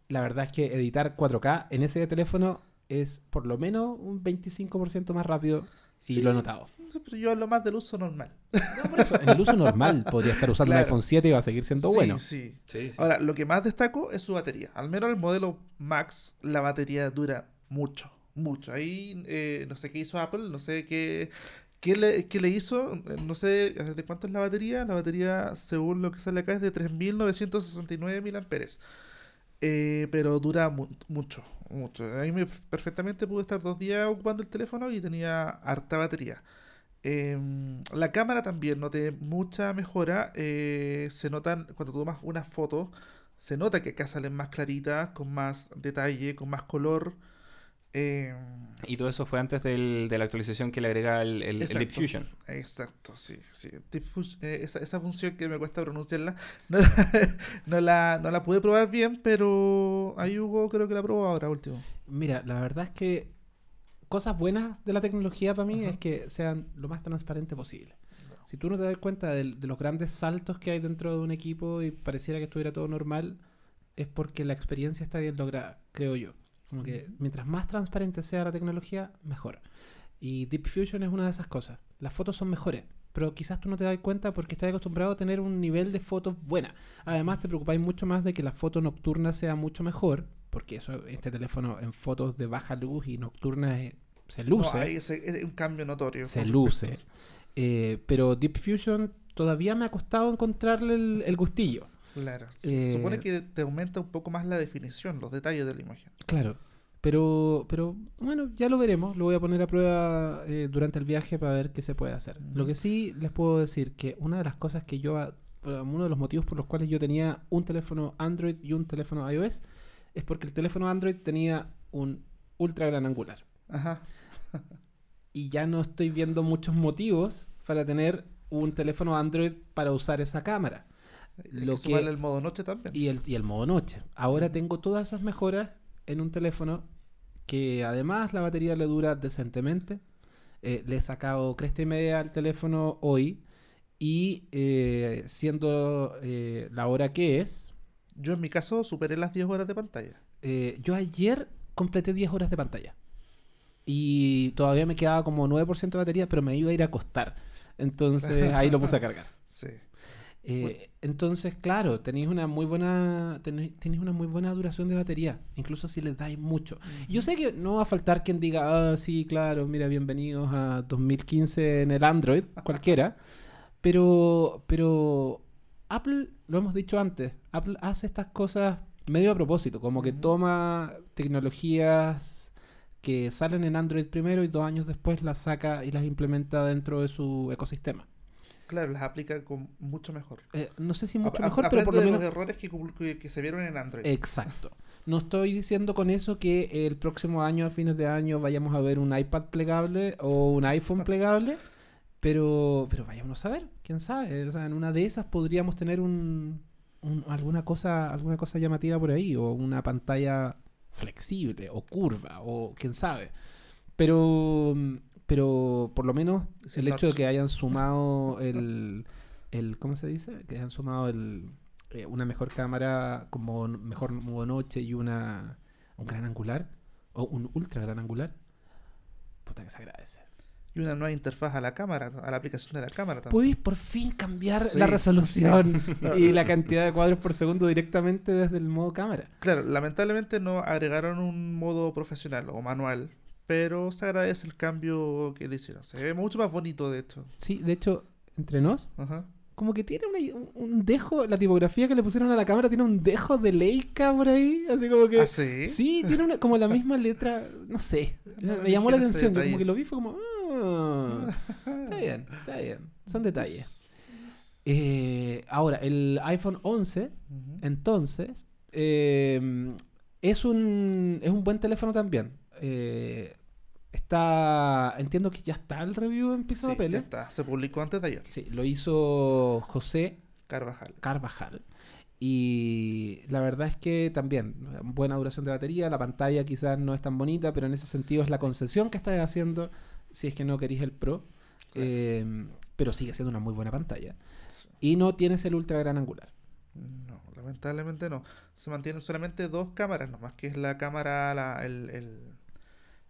la verdad es que editar 4K en ese teléfono es por lo menos un 25% más rápido y Sí, lo he notado. Pero yo hablo más del uso normal. No, por eso, en el uso normal podría estar usando un Claro. iPhone 7 y va a seguir siendo Sí, bueno. sí. Sí, sí. Ahora, lo que más destaco es su batería. Al menos el modelo Max, la batería dura mucho, mucho. Ahí eh, no sé qué hizo Apple, no sé qué, qué, le, qué le hizo, eh, no sé de cuánto es la batería. La batería, según lo que sale acá, es de 3.969 mAh. Eh, pero dura mu- mucho, mucho. Ahí me perfectamente pude estar dos días ocupando el teléfono y tenía harta batería. Em, la cámara también noté mucha mejora. eh, se notan, cuando tomas unas fotos, se nota que acá salen más claritas, con más detalle, con más color. Em, Y todo eso fue antes del- de la actualización que le agrega el, el, el Deep Exacto. Fusion. Exacto, sí. sí. Eh, esa, esa función que me cuesta pronunciarla, no, la- no, la, no la pude probar bien, pero ahí Hugo creo que la probó ahora último. Mira, la verdad es que cosas buenas de la tecnología para mí es que sean lo más transparente posible. Si tú no te das cuenta del- de, los grandes saltos que hay dentro de un equipo y pareciera que estuviera todo normal, es porque la experiencia está bien lograda, creo yo. Como que mientras más transparente sea la tecnología, mejor. Y Deep Fusion es una de esas cosas. Las fotos son mejores, pero quizás tú no te das cuenta porque estás acostumbrado a tener un nivel de fotos buena. Además, te preocupáis mucho más de que la foto nocturna sea mucho mejor, porque eso, este teléfono en fotos de baja luz y nocturna eh, se luce. No, ahí es, es un cambio notorio. se luce. Eh, pero Deep Fusion todavía me ha costado encontrarle el, el gustillo. Claro. Eh, Se supone que te aumenta un poco más la definición, los detalles de la imagen. Claro. Pero, pero bueno, ya lo veremos. Lo voy a poner a prueba eh, durante el viaje para ver qué se puede hacer. Lo Ujú. que sí les puedo decir que una de las cosas que yo, a- uno de los motivos por los cuales yo tenía un teléfono Android y un teléfono iOS, es porque el teléfono Android tenía un ultra gran angular. Ajá. Y ya no estoy viendo muchos motivos para tener un teléfono Android para usar esa cámara. Lo que el modo noche también. Y el, y el modo noche. Ahora tengo todas esas mejoras en un teléfono que además la batería le dura decentemente. Eh, le he sacado cresta y media al teléfono hoy y eh, siendo eh, la hora que es, Yo en mi caso superé las 10 horas de pantalla. yo ayer completé 10 horas de pantalla. Y todavía me quedaba como 9% de batería, pero me iba a ir a acostar. Entonces ahí lo puse a cargar. Sí. Eh. Entonces, claro, tenéis una muy buena tenéis, tenéis una muy buena duración de batería, incluso si les dais mucho. Yo sé que no va a faltar quien diga, ah, sí, claro, mira, bienvenidos a 2015 en el Android, cualquiera, pero, pero Apple, lo hemos dicho antes, Apple hace estas cosas medio a propósito, como que toma tecnologías que salen en Android primero y dos años después las saca y las implementa dentro de su ecosistema. Claro, las aplica con mucho mejor. Eh, no sé si mucho mejor, pero por lo de menos... los errores que, que- que se vieron en Android. Exacto. No estoy diciendo con eso que el próximo año, a fines de año, vayamos a ver un iPad plegable o un iPhone plegable, pero, pero vayamos a ver, quién sabe. O sea, en una de esas podríamos tener un, un- alguna cosa, alguna cosa llamativa por ahí, o una pantalla flexible, o curva, o quién sabe. Pero, pero por lo menos el hecho de que hayan sumado el, el ¿cómo se dice? Que hayan sumado el, eh, una mejor cámara como mejor modo noche y una un gran angular o un ultra gran angular. Puta que se agradece. Y una nueva interfaz a la cámara, a la aplicación de la cámara también. Podéis por fin cambiar Sí. la resolución y la cantidad de cuadros por segundo directamente desde el modo cámara. Claro, lamentablemente no agregaron un modo profesional o manual, pero se agradece el cambio que le hicieron. Se ve mucho más bonito, de hecho. Sí, de hecho, entre nos, Ajá. como que tiene una- un, dejo, la tipografía que le pusieron a la cámara tiene un dejo de Leica por ahí, así como que... ¿Ah, sí? Sí, tiene una, como la misma letra, no sé, No me llamó la atención, yo como que lo vi fue como, ah, está bien, está bien, son detalles. Eh, ahora, el iPhone 11, Ujú. entonces, eh, es, un, es un buen teléfono también. Eh, está, entiendo que ya está el review en Pizza Sí, ya Papeles. está. Se publicó antes de ayer. Sí, lo hizo José Carvajal. Carvajal. Y la verdad es que también, buena duración de batería, la pantalla quizás no es tan bonita, pero en ese sentido es la concesión que estás haciendo si es que no queréis el Pro. Claro. Eh, pero sigue siendo una muy buena pantalla. Y no tienes el ultra gran angular. No, lamentablemente no. Se mantienen solamente dos cámaras nomás, que es la cámara, la, el, el,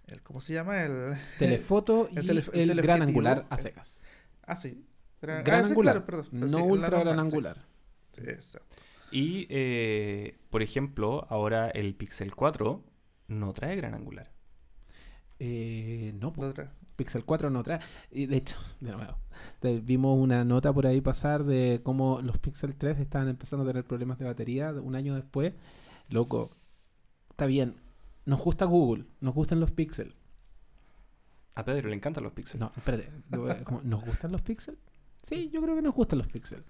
el- ¿Cómo se llama? El... Telefoto y el el, telef- el gran angular a secas. Ah, sí. Gran, Gran ah, sí, angular, claro, perdón, pero no sí, ultra gran angular. Sí, exacto. Y, eh, por ejemplo, ahora el Pixel 4 no trae gran angular. Eh, no, otra. Pixel 4 no trae. Y de hecho, de nuevo, vimos una nota por ahí pasar de cómo los Pixel 3 estaban empezando a tener problemas de batería un año después. Loco, está bien. Nos gusta Google, nos gustan los Pixel. A Pedro le encantan los Pixel. No, espérate. ¿cómo? ¿Nos gustan los Pixel? Sí, yo creo que nos gustan los Pixel.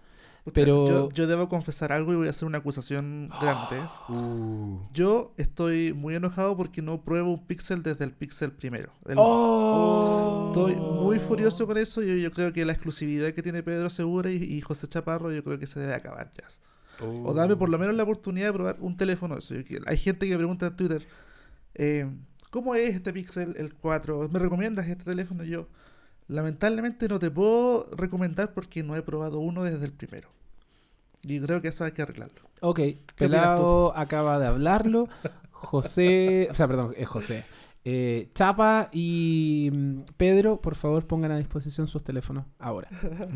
Pucha, Pero- Yo, yo debo confesar algo y voy a hacer una acusación grande. Uh. Yo estoy muy enojado porque no pruebo un Pixel desde el Pixel primero. El- ¡Oh! Estoy muy furioso con eso. Yo, yo creo que la exclusividad que tiene Pedro Segura y, y José Chaparro, yo creo que se debe acabar ya. O dame por lo menos la oportunidad de probar un teléfono eso. Hay gente que me pregunta en Twitter, eh, ¿cómo es este Pixel, el 4? ¿Me recomiendas este teléfono? Yo, lamentablemente no te puedo recomendar porque no he probado uno desde el primero. Y creo que eso hay que arreglarlo. Ok, Pelado acaba de hablarlo. José, o sea, perdón, es José. Eh, Chapa y mm, Pedro, por favor, pongan a disposición sus teléfonos ahora.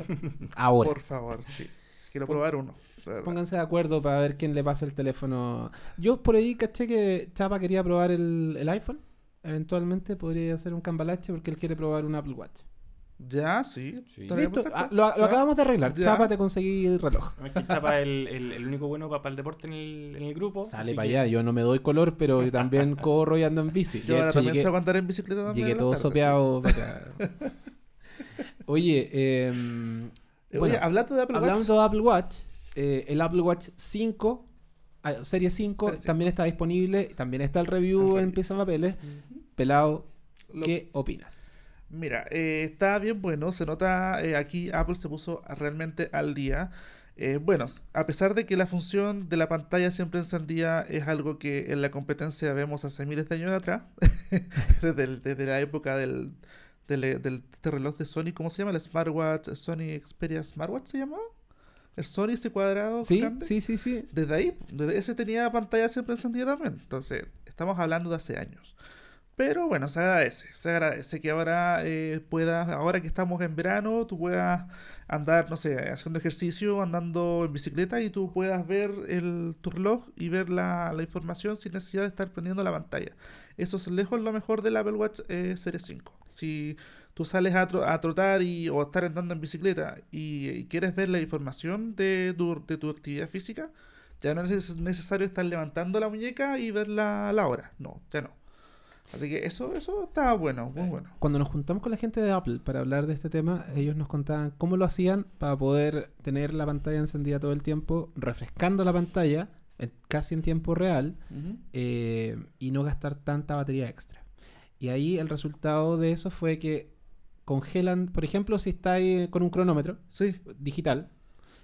Ahora. Por favor, sí. Quiero probar uno. Pónganse de acuerdo para ver quién le pasa el teléfono. Yo por ahí caché que Chapa quería probar el, el iPhone. Eventualmente podría hacer un cambalache porque él quiere probar un Apple Watch. Ya, sí. Sí. Listo, ah, lo, lo Ya. acabamos de arreglar. Ya. Chapa, te conseguí el reloj. Es que Chapa es el, el- el único bueno para, el deporte en el, en el grupo. Sale para que- allá. Yo no me doy color, pero yo también corro y ando en bici. Yo De ahora hecho, también llegué- sé andar en bicicleta también. Llegué todo tarde, sopeado para acá. Oye. Eh, bueno, Oye, hablando de Apple hablando Watch. de Apple Watch, eh, el Apple Watch 5, ah, serie 5, Serie 5. también está disponible. También está el review en. Pieza Papeles. Pelado, Lo- ¿qué opinas? Mira, eh, está bien bueno, se nota eh, aquí Apple se puso realmente al día. Eh, bueno, a pesar de que la función de la pantalla siempre encendida es algo que en la competencia vemos hace miles de años atrás, desde, el- desde la época del, del, del- este reloj de Sony, ¿cómo se llama? El smartwatch, Sony Xperia Smartwatch se llamaba. El Sony ese cuadrado Sí, gigante. sí, sí, sí. Desde ahí, desde ese tenía pantalla siempre encendida también. Entonces, estamos hablando de hace años. Pero bueno, se agradece, se agradece que ahora eh, puedas, ahora que estamos en verano, tú puedas andar, no sé, haciendo ejercicio, andando en bicicleta y tú puedas ver el, tu reloj y ver la, la información sin necesidad de estar prendiendo la pantalla. Eso es lejos lo mejor del Apple Watch eh, Series 5. Si tú sales a, tro- a trotar y, o estar andando en bicicleta y, y quieres ver la información de tu, de tu actividad física, ya no es necesario estar levantando la muñeca y ver la, la hora. No, ya no. Así que eso, eso está bueno, muy bueno. Cuando nos juntamos con la gente de Apple para hablar de este tema, ellos nos contaban cómo lo hacían para poder tener la pantalla encendida todo el tiempo, refrescando la pantalla en- casi en tiempo real eh, y no gastar tanta batería extra. Y ahí el resultado de eso fue que congelan, por ejemplo, si estáis con un cronómetro Sí, digital,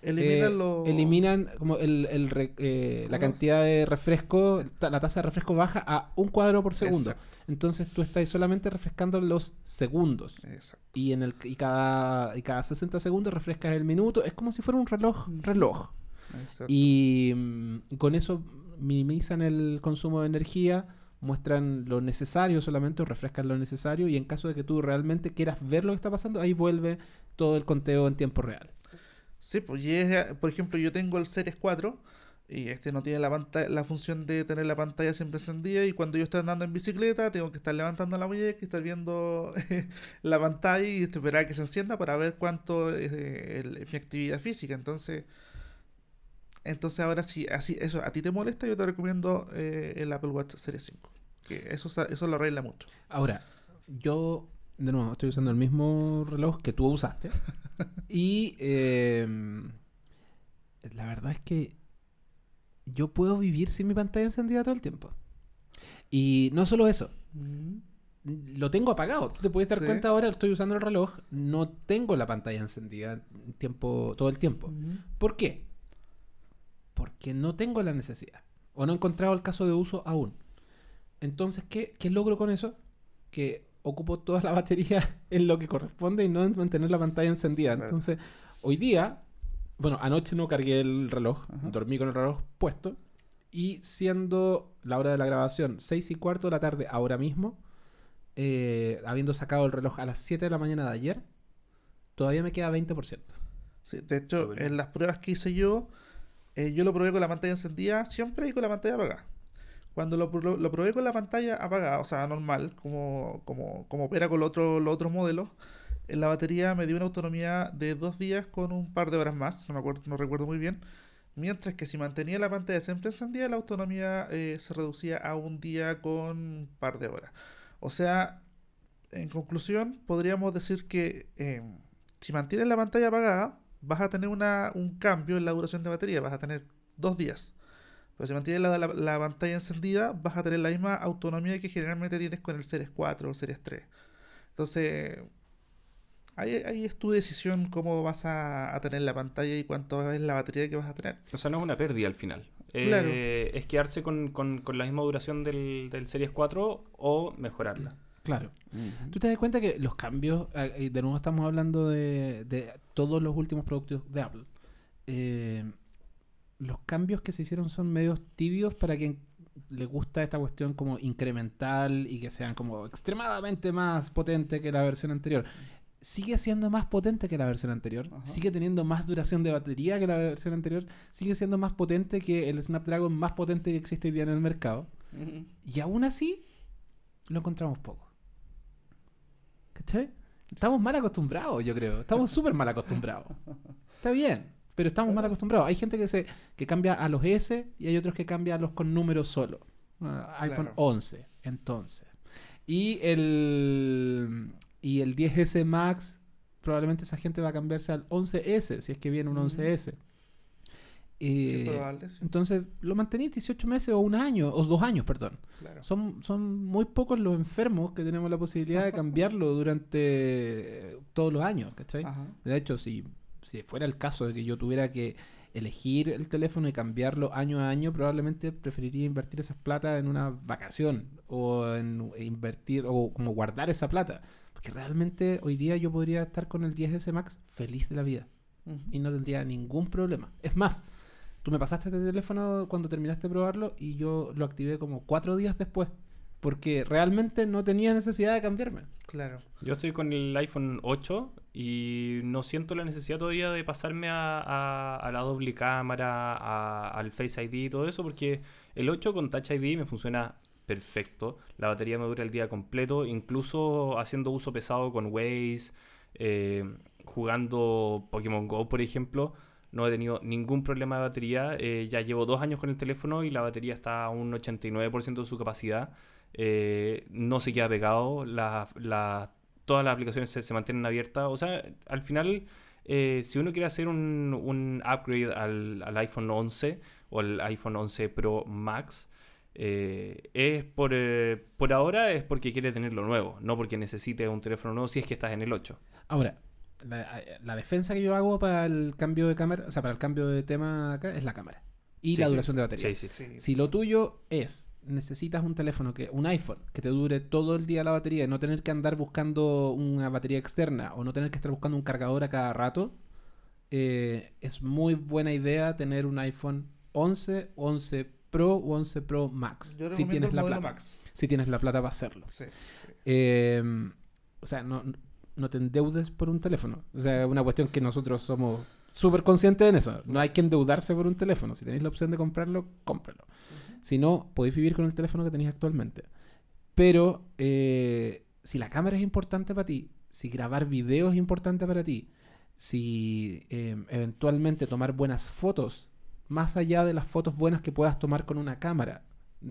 Eliminan eh, lo- eliminan como el, el re- eh, la cantidad de refresco, la tasa de refresco baja a un cuadro por segundo. Exacto. Entonces tú estás solamente refrescando los segundos. Exacto. Y en el y cada, y cada 60 segundos refrescas el minuto. Es como si fuera un reloj, reloj. exacto. Y mm, con eso minimizan el consumo de energía, muestran lo necesario solamente, o refrescan lo necesario, y en caso de que tú realmente quieras ver lo que está pasando, ahí vuelve todo el conteo en tiempo real. Sí, pues es, por ejemplo, yo tengo el Series 4 y este no tiene la pantalla, la función de tener la pantalla siempre encendida y cuando yo estoy andando en bicicleta tengo que estar levantando la muñeca y estar viendo la pantalla y esperar a que se encienda para ver cuánto es eh, mi actividad física. Entonces, entonces ahora sí, así eso a ti te molesta, yo te recomiendo eh, el Apple Watch Series 5. Que eso, eso lo arregla mucho. Ahora, yo, de nuevo, estoy usando el mismo reloj que tú usaste. y eh, la verdad es que yo puedo vivir sin mi pantalla encendida todo el tiempo. Y no solo eso, lo tengo apagado. Tú te puedes dar Sí. cuenta ahora, estoy usando el reloj, no tengo la pantalla encendida tiempo, todo el tiempo. ¿Por qué? Porque no tengo la necesidad. O no he encontrado el caso de uso aún. Entonces, ¿qué, qué logro con eso? Que ocupo toda la batería en lo que corresponde y no en mantener la pantalla encendida. Entonces, hoy día, bueno, anoche no cargué el reloj, Ajá. dormí con el reloj puesto. Y siendo la hora de la grabación, 6 y cuarto de la tarde, ahora mismo, eh, habiendo sacado el reloj a las 7 de la mañana de ayer, todavía me queda 20%. Sí, de hecho, en las pruebas que hice yo, eh, yo lo probé con la pantalla encendida siempre y con la pantalla apagada. Cuando lo, lo probé con la pantalla apagada, o sea, normal, como, como, como opera con los otro- los otros modelos, la batería me dio una autonomía de dos días con un par de horas más, no me acuerdo, no recuerdo muy bien. Mientras que si mantenía la pantalla siempre encendida, la autonomía eh, se reducía a un día con un par de horas. O sea, en conclusión, podríamos decir que eh, si mantienes la pantalla apagada, vas a tener una, un cambio en la duración de batería, vas a tener dos días. Pero si mantienes la, la- la pantalla encendida, vas a tener la misma autonomía que generalmente tienes con el Series 4 o el Series 3. Entonces, ahí, ahí es tu decisión cómo vas a, a tener la pantalla y cuánto es la batería que vas a tener. O sea, no es una pérdida al final. Eh, Claro. Es quedarse con, con- con la misma duración del, del Series 4 o mejorarla. Claro. ¿Tú te das cuenta que los cambios, ah, y de nuevo estamos hablando de, de todos los últimos productos de Apple, eh, los cambios que se hicieron son medios tibios para quien le gusta esta cuestión como incremental y que sean como extremadamente más potente que la versión anterior. Sigue siendo más potente que la versión anterior, Ajá. sigue teniendo más duración de batería que la versión anterior, sigue siendo más potente que el Snapdragon más potente que existe hoy día en el mercado. Y aún así, lo encontramos poco. ¿Cachai? Estamos mal acostumbrados, yo creo. Estamos súper mal acostumbrados. Está bien, pero estamos mal acostumbrados. Hay gente que se que cambia a los S y hay otros que cambian a los con números solo. Ah, iPhone Claro. 11, entonces. Y el, y el 10S Max, probablemente esa gente va a cambiarse al 11S, si es que viene un Mm. 11S. Sí, Eh, probable, sí, entonces, lo mantenéis 18 meses o un año, o dos años, perdón. claro. Son, son muy pocos los enfermos que tenemos la posibilidad de cambiarlo durante eh, todos los años, ¿cachai? Ajá. De hecho, si, si fuera el caso de que yo tuviera que elegir el teléfono y cambiarlo año a año, probablemente preferiría invertir esas plata en una vacación o en invertir o como guardar esa plata. Porque realmente hoy día yo podría estar con el 10S Max feliz de la vida y no tendría ningún problema. Es más, tú me pasaste este teléfono cuando terminaste de probarlo y yo lo activé como cuatro días después. Porque realmente no tenía necesidad de cambiarme. Claro. Yo estoy con el iPhone 8 y no siento la necesidad todavía de pasarme a, a- a la doble cámara, a- al Face ID y todo eso, porque el 8 con Touch ID me funciona perfecto. La batería me dura el día completo, incluso haciendo uso pesado con Waze, eh, jugando Pokémon Go, por ejemplo. No he tenido ningún problema de batería. eh, ya llevo dos años con el teléfono y la batería está a un 89% de su capacidad. Eh, no se queda pegado. la- la- todas las aplicaciones se, mantienen abiertas. O sea, al final, eh, si uno quiere hacer un, upgrade al, iPhone 11 o al iPhone 11 Pro Max, es por, por ahora es porque quiere tener lo nuevo, no porque necesite un teléfono nuevo si es que estás en el 8. Ahora, la, la defensa que yo hago para el cambio de cámara, o sea, para el cambio de tema acá, es la cámara. Y Sí, la sí. duración de batería. Sí, sí. Sí. Si lo tuyo es, necesitas un teléfono, que un iPhone, que te dure todo el día la batería y no tener que andar buscando una batería externa o no tener que estar buscando un cargador a cada rato, eh, es muy buena idea tener un iPhone 11, 11 Pro o 11 Pro Max. Yo Si tienes el la plata. Max. Si tienes la plata para hacerlo. Sí, sí. Eh, o sea, no, no te endeudes por un teléfono. O sea, es una cuestión que nosotros somos súper conscientes en eso. No hay que endeudarse por un teléfono. Si tenéis la opción de comprarlo, cómpralo. Si no, podéis vivir con el teléfono que tenéis actualmente. Pero eh, si la cámara es importante para ti, si grabar videos es importante para ti, si eh, eventualmente tomar buenas fotos, más allá de las fotos buenas que puedas tomar con una cámara,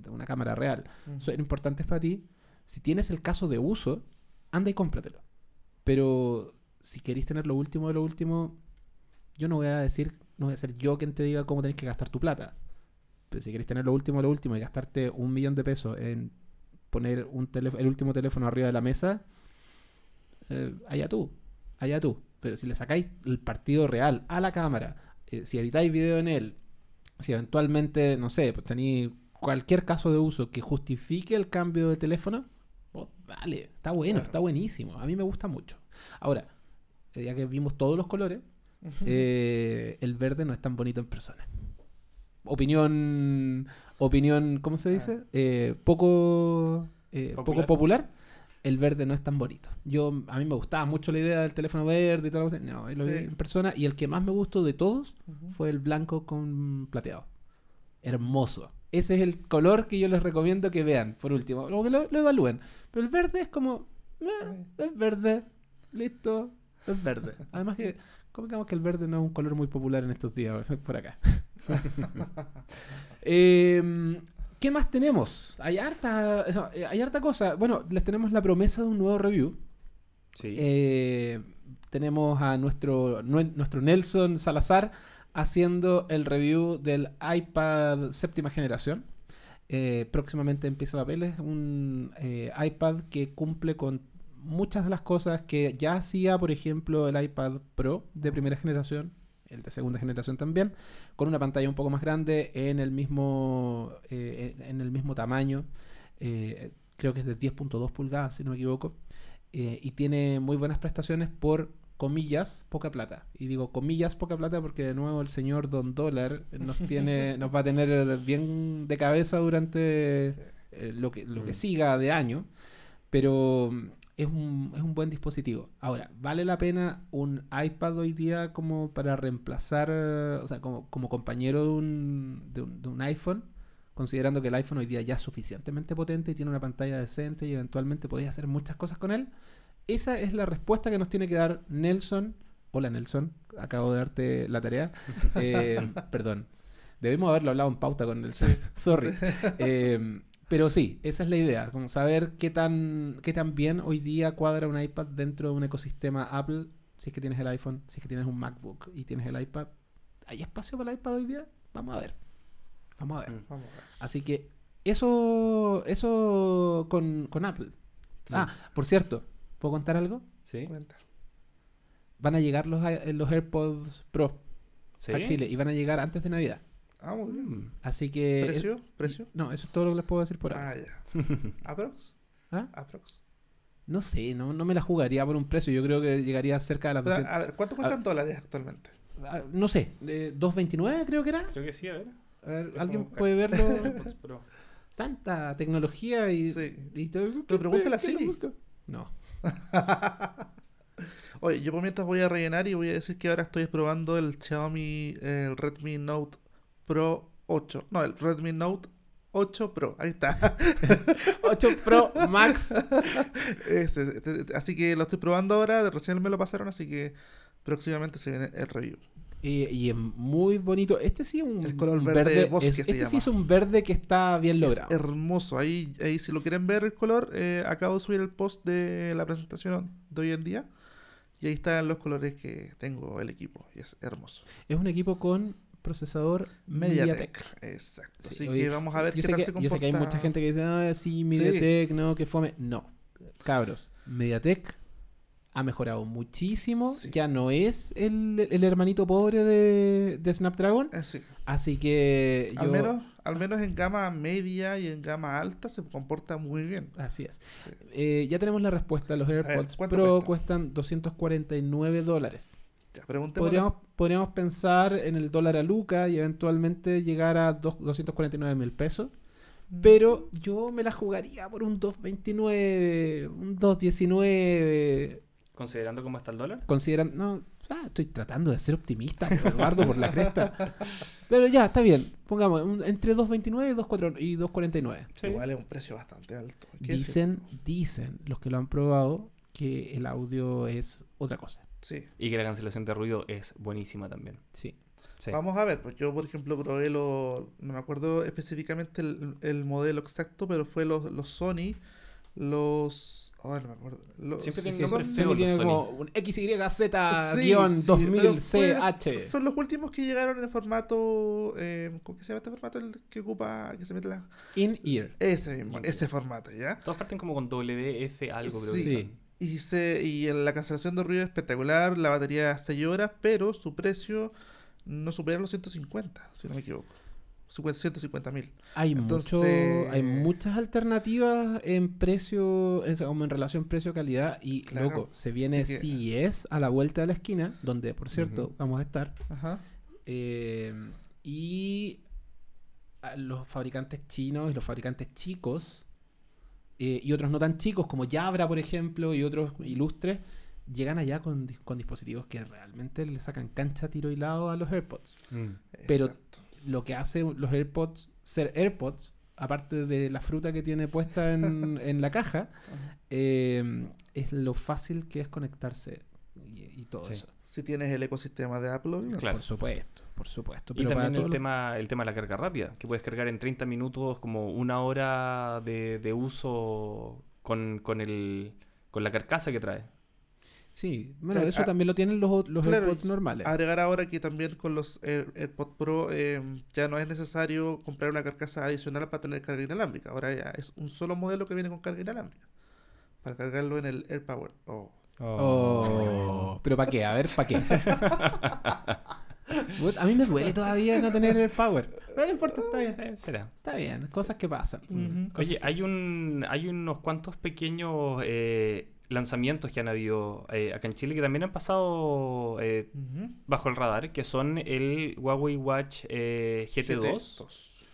una cámara real, son importantes para ti, si tienes el caso de uso, anda y cómpratelo. Pero si queréis tener lo último de lo último, yo no voy a decir, no voy a ser yo quien te diga cómo tenés que gastar tu plata. Pero si queréis tener lo último de lo último y gastarte un millón de pesos en poner un el último teléfono arriba de la mesa, eh, allá tú, allá tú. Pero si le sacáis el partido real a la cámara, eh, si editáis video en él, si eventualmente, no sé, pues tenéis cualquier caso de uso que justifique el cambio de teléfono, dale, está bueno, está buenísimo. A mí me gusta mucho. Ahora, eh, ya que vimos todos los colores, eh, el verde no es tan bonito en persona. Opinión, opinión, ¿cómo se dice? Eh, poco, eh, poco Popular. popular. El verde no es tan bonito. Yo a mí me gustaba mucho la idea del teléfono verde y toda la cosa. No, lo vi en persona y el que más me gustó de todos fue el blanco con plateado. Hermoso. Ese es el color que yo les recomiendo que vean, por último. Luego que lo, lo evalúen. Pero el verde es como. eh, es verde. Listo. Es verde. Además que. Convengamos que el verde no es un color muy popular en estos días por acá. Em, ¿Qué más tenemos? Hay harta, eso, eh, hay harta cosa. Bueno, les tenemos la promesa de un nuevo review. Sí. Eh, tenemos a nuestro, nue- nuestro Nelson Salazar haciendo el review del iPad séptima generación. Eh, próximamente empieza papeles, un eh, iPad que cumple con muchas de las cosas que ya hacía, por ejemplo, el iPad Pro de primera generación, el de segunda generación también, con una pantalla un poco más grande en el mismo, eh, en en el mismo tamaño. Eh, creo que es de 10.2 pulgadas, si no me equivoco. Y tiene muy buenas prestaciones por comillas, poca plata. Y digo comillas, poca plata porque de nuevo el señor Don Dólar nos tiene, nos va a tener bien de cabeza durante eh, lo, que, lo que Mm. siga de año. Pero mm, es un, es un buen dispositivo. Ahora, ¿vale la pena un iPad hoy día como para reemplazar, eh, o sea, como, como compañero de un, de un, de un iPhone? Considerando que el iPhone hoy día ya es suficientemente potente y tiene una pantalla decente y eventualmente podéis hacer muchas cosas con él. Esa es la respuesta que nos tiene que dar Nelson. Hola Nelson, acabo de darte la tarea. Eh, perdón. Debemos haberlo hablado en pauta con Nelson. Sorry. Eh, pero sí, esa es la idea. Como saber qué tan, qué tan bien hoy día cuadra un iPad dentro de un ecosistema Apple. Si es que tienes el iPhone, si es que tienes un MacBook y tienes el iPad. ¿Hay espacio para el iPad hoy día? Vamos a ver. Vamos a ver. Mm. Así que eso, eso con, con Apple. Sí. Ah, por cierto, ¿puedo contar algo? Sí. Cuenta. Van a llegar los, i- los AirPods Pro Sí. a Chile y van a llegar antes de Navidad. Ah, muy bien. Mm. Así que... ¿Precio? ¿Precio? No, eso es todo lo que les puedo decir por ahora. Ah, ya. ¿Aprox? ¿Ah? ¿Aprox? No sé, no, no me la jugaría por un precio. Yo creo que llegaría cerca de las O sea, 200. a ver, ¿cuánto cuestan dólares actualmente? Ah, no sé, eh, 2.29 creo que era. Creo que sí, a ver. A ver, ¿Alguien puede verlo? Tanta tecnología y... Sí. y todo- Pero pregúntale a ¿qué lo Siri. busco? No. Oye, yo por mientras voy a rellenar y voy a decir que ahora estoy probando el Xiaomi, el Redmi Note Pro 8. No, el Redmi Note 8 Pro. Ahí está. 8 Pro Max. Este, así que lo estoy probando ahora. Recién me lo pasaron, así que próximamente se viene el review. Y, y es muy bonito. Este sí es un, El color verde bosque es- se este sí es un verde que está bien logrado. Es hermoso. Ahí, ahí si lo quieren ver el color, eh, acabo de subir el post de la presentación de hoy en día. Y ahí están los colores que tengo el equipo. Y es hermoso. Es un equipo con procesador Mediatek. MediaTek. Exacto. Sí, Así oye, que vamos a ver yo qué tal que, se yo comporta. sé que hay mucha gente que dice, ah, sí, MediaTek, no, que fome. No, cabros, MediaTek ha mejorado muchísimo. Sí. Ya no es el, el hermanito pobre de, de Snapdragon. Eh, sí. Así que yo... Al, menos, al menos en gama media y en gama alta se comporta muy bien. Así es. Sí. Eh, ya tenemos la respuesta. Los AirPods ¿cuánto Pro cuesta? cuestan 249 dólares. Podríamos, podríamos pensar en el dólar a Luca y eventualmente llegar a dos- 249 mil pesos. Mm. Pero yo me la jugaría por un 2.29, un 2.19. Considerando cómo está el dólar. Consideran. No, ah, estoy tratando de ser optimista, Eduardo, por la cresta. Pero ya, está bien. Pongamos un- entre 2.29 y 2.4 y 2.49. Sí. Igual es un precio bastante alto. Dicen, dicen los que lo han probado que el audio es otra cosa. Sí. Y que la cancelación de ruido es buenísima también. Sí. Sí. Vamos a ver, pues yo por ejemplo probé lo, no me acuerdo específicamente el, el modelo exacto, pero fue los, los Sony, los, oh, no me acuerdo, los, Siempre tienen son- nombres feos como un Sí, sí, XYZ-2000 pero fue- CH. Son los últimos que llegaron en el formato, eh, ¿cómo que se llama este formato? El que ocupa, que se mete la... In-ear. Ese mismo, In- ese formato, ¿ya? Todos parten como con WF algo, pero Sí. dicen. Y, se, y en la cancelación de ruido es espectacular, la batería 6 horas, pero su precio no supera los 150, si no me equivoco. 150 mil. Hay Entonces- mucho, hay muchas alternativas en precio, en, como en relación precio-calidad y Claro, loco, se viene así que- CES a la vuelta de la esquina, donde por cierto vamos a estar Ajá. eh, y los fabricantes chinos y los fabricantes chicos eh, y otros no tan chicos como Jabra por ejemplo y otros ilustres llegan allá con, dis- con dispositivos que realmente le sacan cancha tiro y lado a los AirPods Mm. Pero- Exacto. Lo que hace los AirPods ser AirPods, aparte de la fruta que tiene puesta en, en la caja, eh, es lo fácil que es conectarse y, y todo Sí. eso. Si tienes el ecosistema de Apple. Claro. Por supuesto, por supuesto. Y Pero para también el los- tema, el tema de la carga rápida, que puedes cargar en 30 minutos como una hora de, de uso con, con, el, con la carcasa que trae. Sí, bueno, eso también lo tienen los, los claro, AirPods normales. Agregar ahora que también con los Air- AirPods Pro eh, ya no es necesario comprar una carcasa adicional para tener carga inalámbrica. Ahora ya es un solo modelo que viene con carga inalámbrica. Para cargarlo en el AirPower. Oh. Oh, pero ¿para qué? A ver, ¿para qué? What? A mí me duele todavía no tener AirPower. Pero no importa, está bien. Eh, será. Está bien, cosas que pasan. Cosas Oye, hay un hay unos cuantos pequeños eh, lanzamientos que han habido eh, acá en Chile que también han pasado eh, bajo el radar, que son el Huawei Watch eh, GT2, GT2.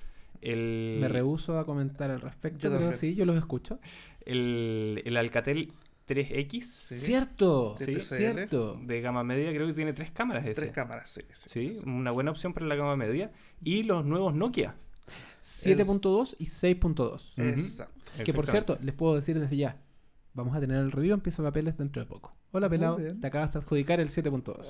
el, Me rehuso a comentar al respecto, Yo pero sí, yo los escucho. el, el Alcatel 3X Sí. Cierto, Sí, sí, cierto. de gama media, creo que tiene tres cámaras ese. Tres cámaras, sí. Sí, una buena opción para la gama media. Y los nuevos Nokia. 7.2 y 6.2. Ujú. Exacto. Que por cierto, les puedo decir desde ya, vamos a tener el review en pieza papeles dentro de poco. Hola Muy pelado, te acabas de adjudicar el 7.2.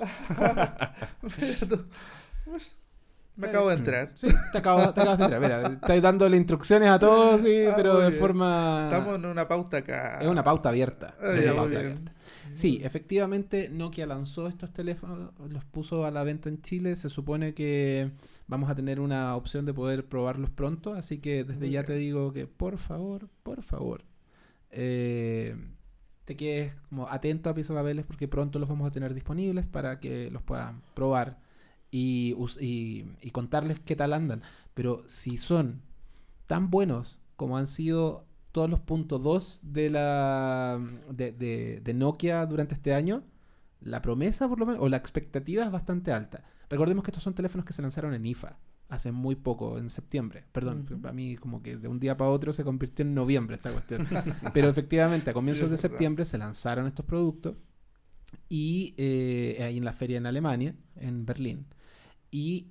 Pues, Me acabo de entrar. Sí, te, acabo- te acabas de entrar. Mira, estáis dándole instrucciones a todos, sí, Ah, pero de bien. forma... Estamos en una pauta acá. Es una pauta abierta. Ah, una pauta abierta. Sí, efectivamente Nokia lanzó estos teléfonos, los puso a la venta en Chile. Se supone que vamos a tener una opción de poder probarlos pronto. Así que desde Muy ya bien. te digo que por favor, por favor, eh, te quedes como atento a piezas papeles porque pronto los vamos a tener disponibles para que los puedan probar y, y contarles qué tal andan. Pero si son tan buenos como han sido todos los puntos 2 de la de, de- de Nokia durante este año, la promesa por lo menos, o la expectativa es bastante alta. Recordemos que estos son teléfonos que se lanzaron en IFA hace muy poco, en septiembre. Perdón, Ujú. para mí como que de un día para otro se convirtió en noviembre esta cuestión. Pero efectivamente, a comienzos es de septiembre se lanzaron estos productos y eh, ahí en la feria en Alemania, en Berlín. Y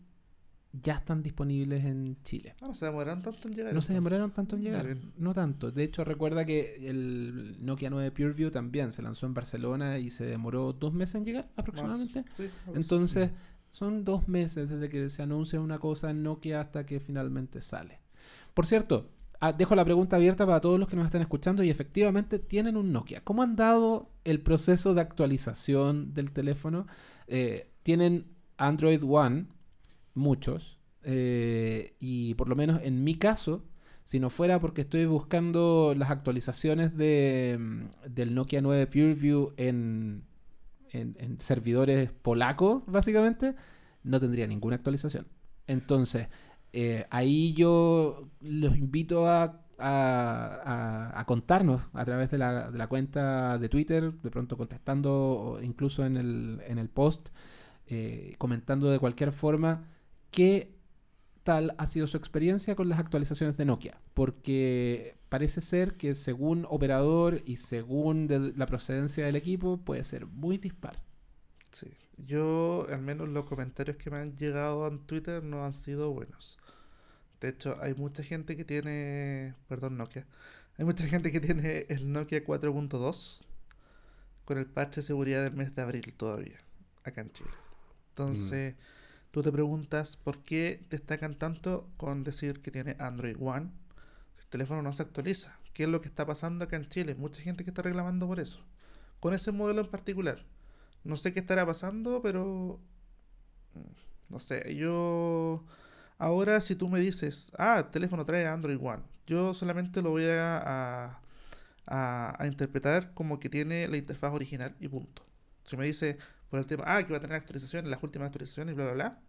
ya están disponibles en Chile. Ah, no se demoraron tanto en llegar. No se entonces. demoraron tanto en llegar, no tanto. De hecho, recuerda que el Nokia 9 PureView también se lanzó en Barcelona y se demoró dos meses en llegar aproximadamente. Sí, así. Son dos meses desde que se anuncia una cosa en Nokia hasta que finalmente sale. Por cierto, ah, dejo la pregunta abierta para todos los que nos están escuchando y efectivamente tienen un Nokia. ¿Cómo han dado el proceso de actualización del teléfono? Eh, tienen Android One, muchos, eh, y por lo menos en mi caso, Si no fuera porque estoy buscando las actualizaciones de, mm, del Nokia 9 PureView en, en, servidores polacos, básicamente, no tendría ninguna actualización. Entonces, eh, ahí yo los invito a, a- a- a contarnos a través de la, de la cuenta de Twitter, de pronto contestando o incluso en el, en el post, eh, comentando de cualquier forma qué tal ha sido su experiencia con las actualizaciones de Nokia. Porque parece ser que según operador y según de- la procedencia del equipo puede ser muy dispar. Sí. Yo, al menos los comentarios que me han llegado en Twitter no han sido buenos. De hecho, hay mucha gente que tiene, perdón, Nokia. Hay mucha gente que tiene el Nokia 4.2 con el parche de seguridad del mes de abril todavía, acá en Chile. Entonces, tú te preguntas por qué destacan tanto con decir que tiene Android One. El teléfono no se actualiza. ¿Qué es lo que está pasando acá en Chile? Mucha gente que está reclamando por eso. Con ese modelo en particular. No sé qué estará pasando, pero... mm, No sé, yo... Ahora si tú me dices, ah, el teléfono trae Android One, yo solamente lo voy a, a, a- interpretar como que tiene la interfaz original y punto. Si me dice por el tema, ah, que va a tener actualizaciones, las últimas actualizaciones bla, bla, bla.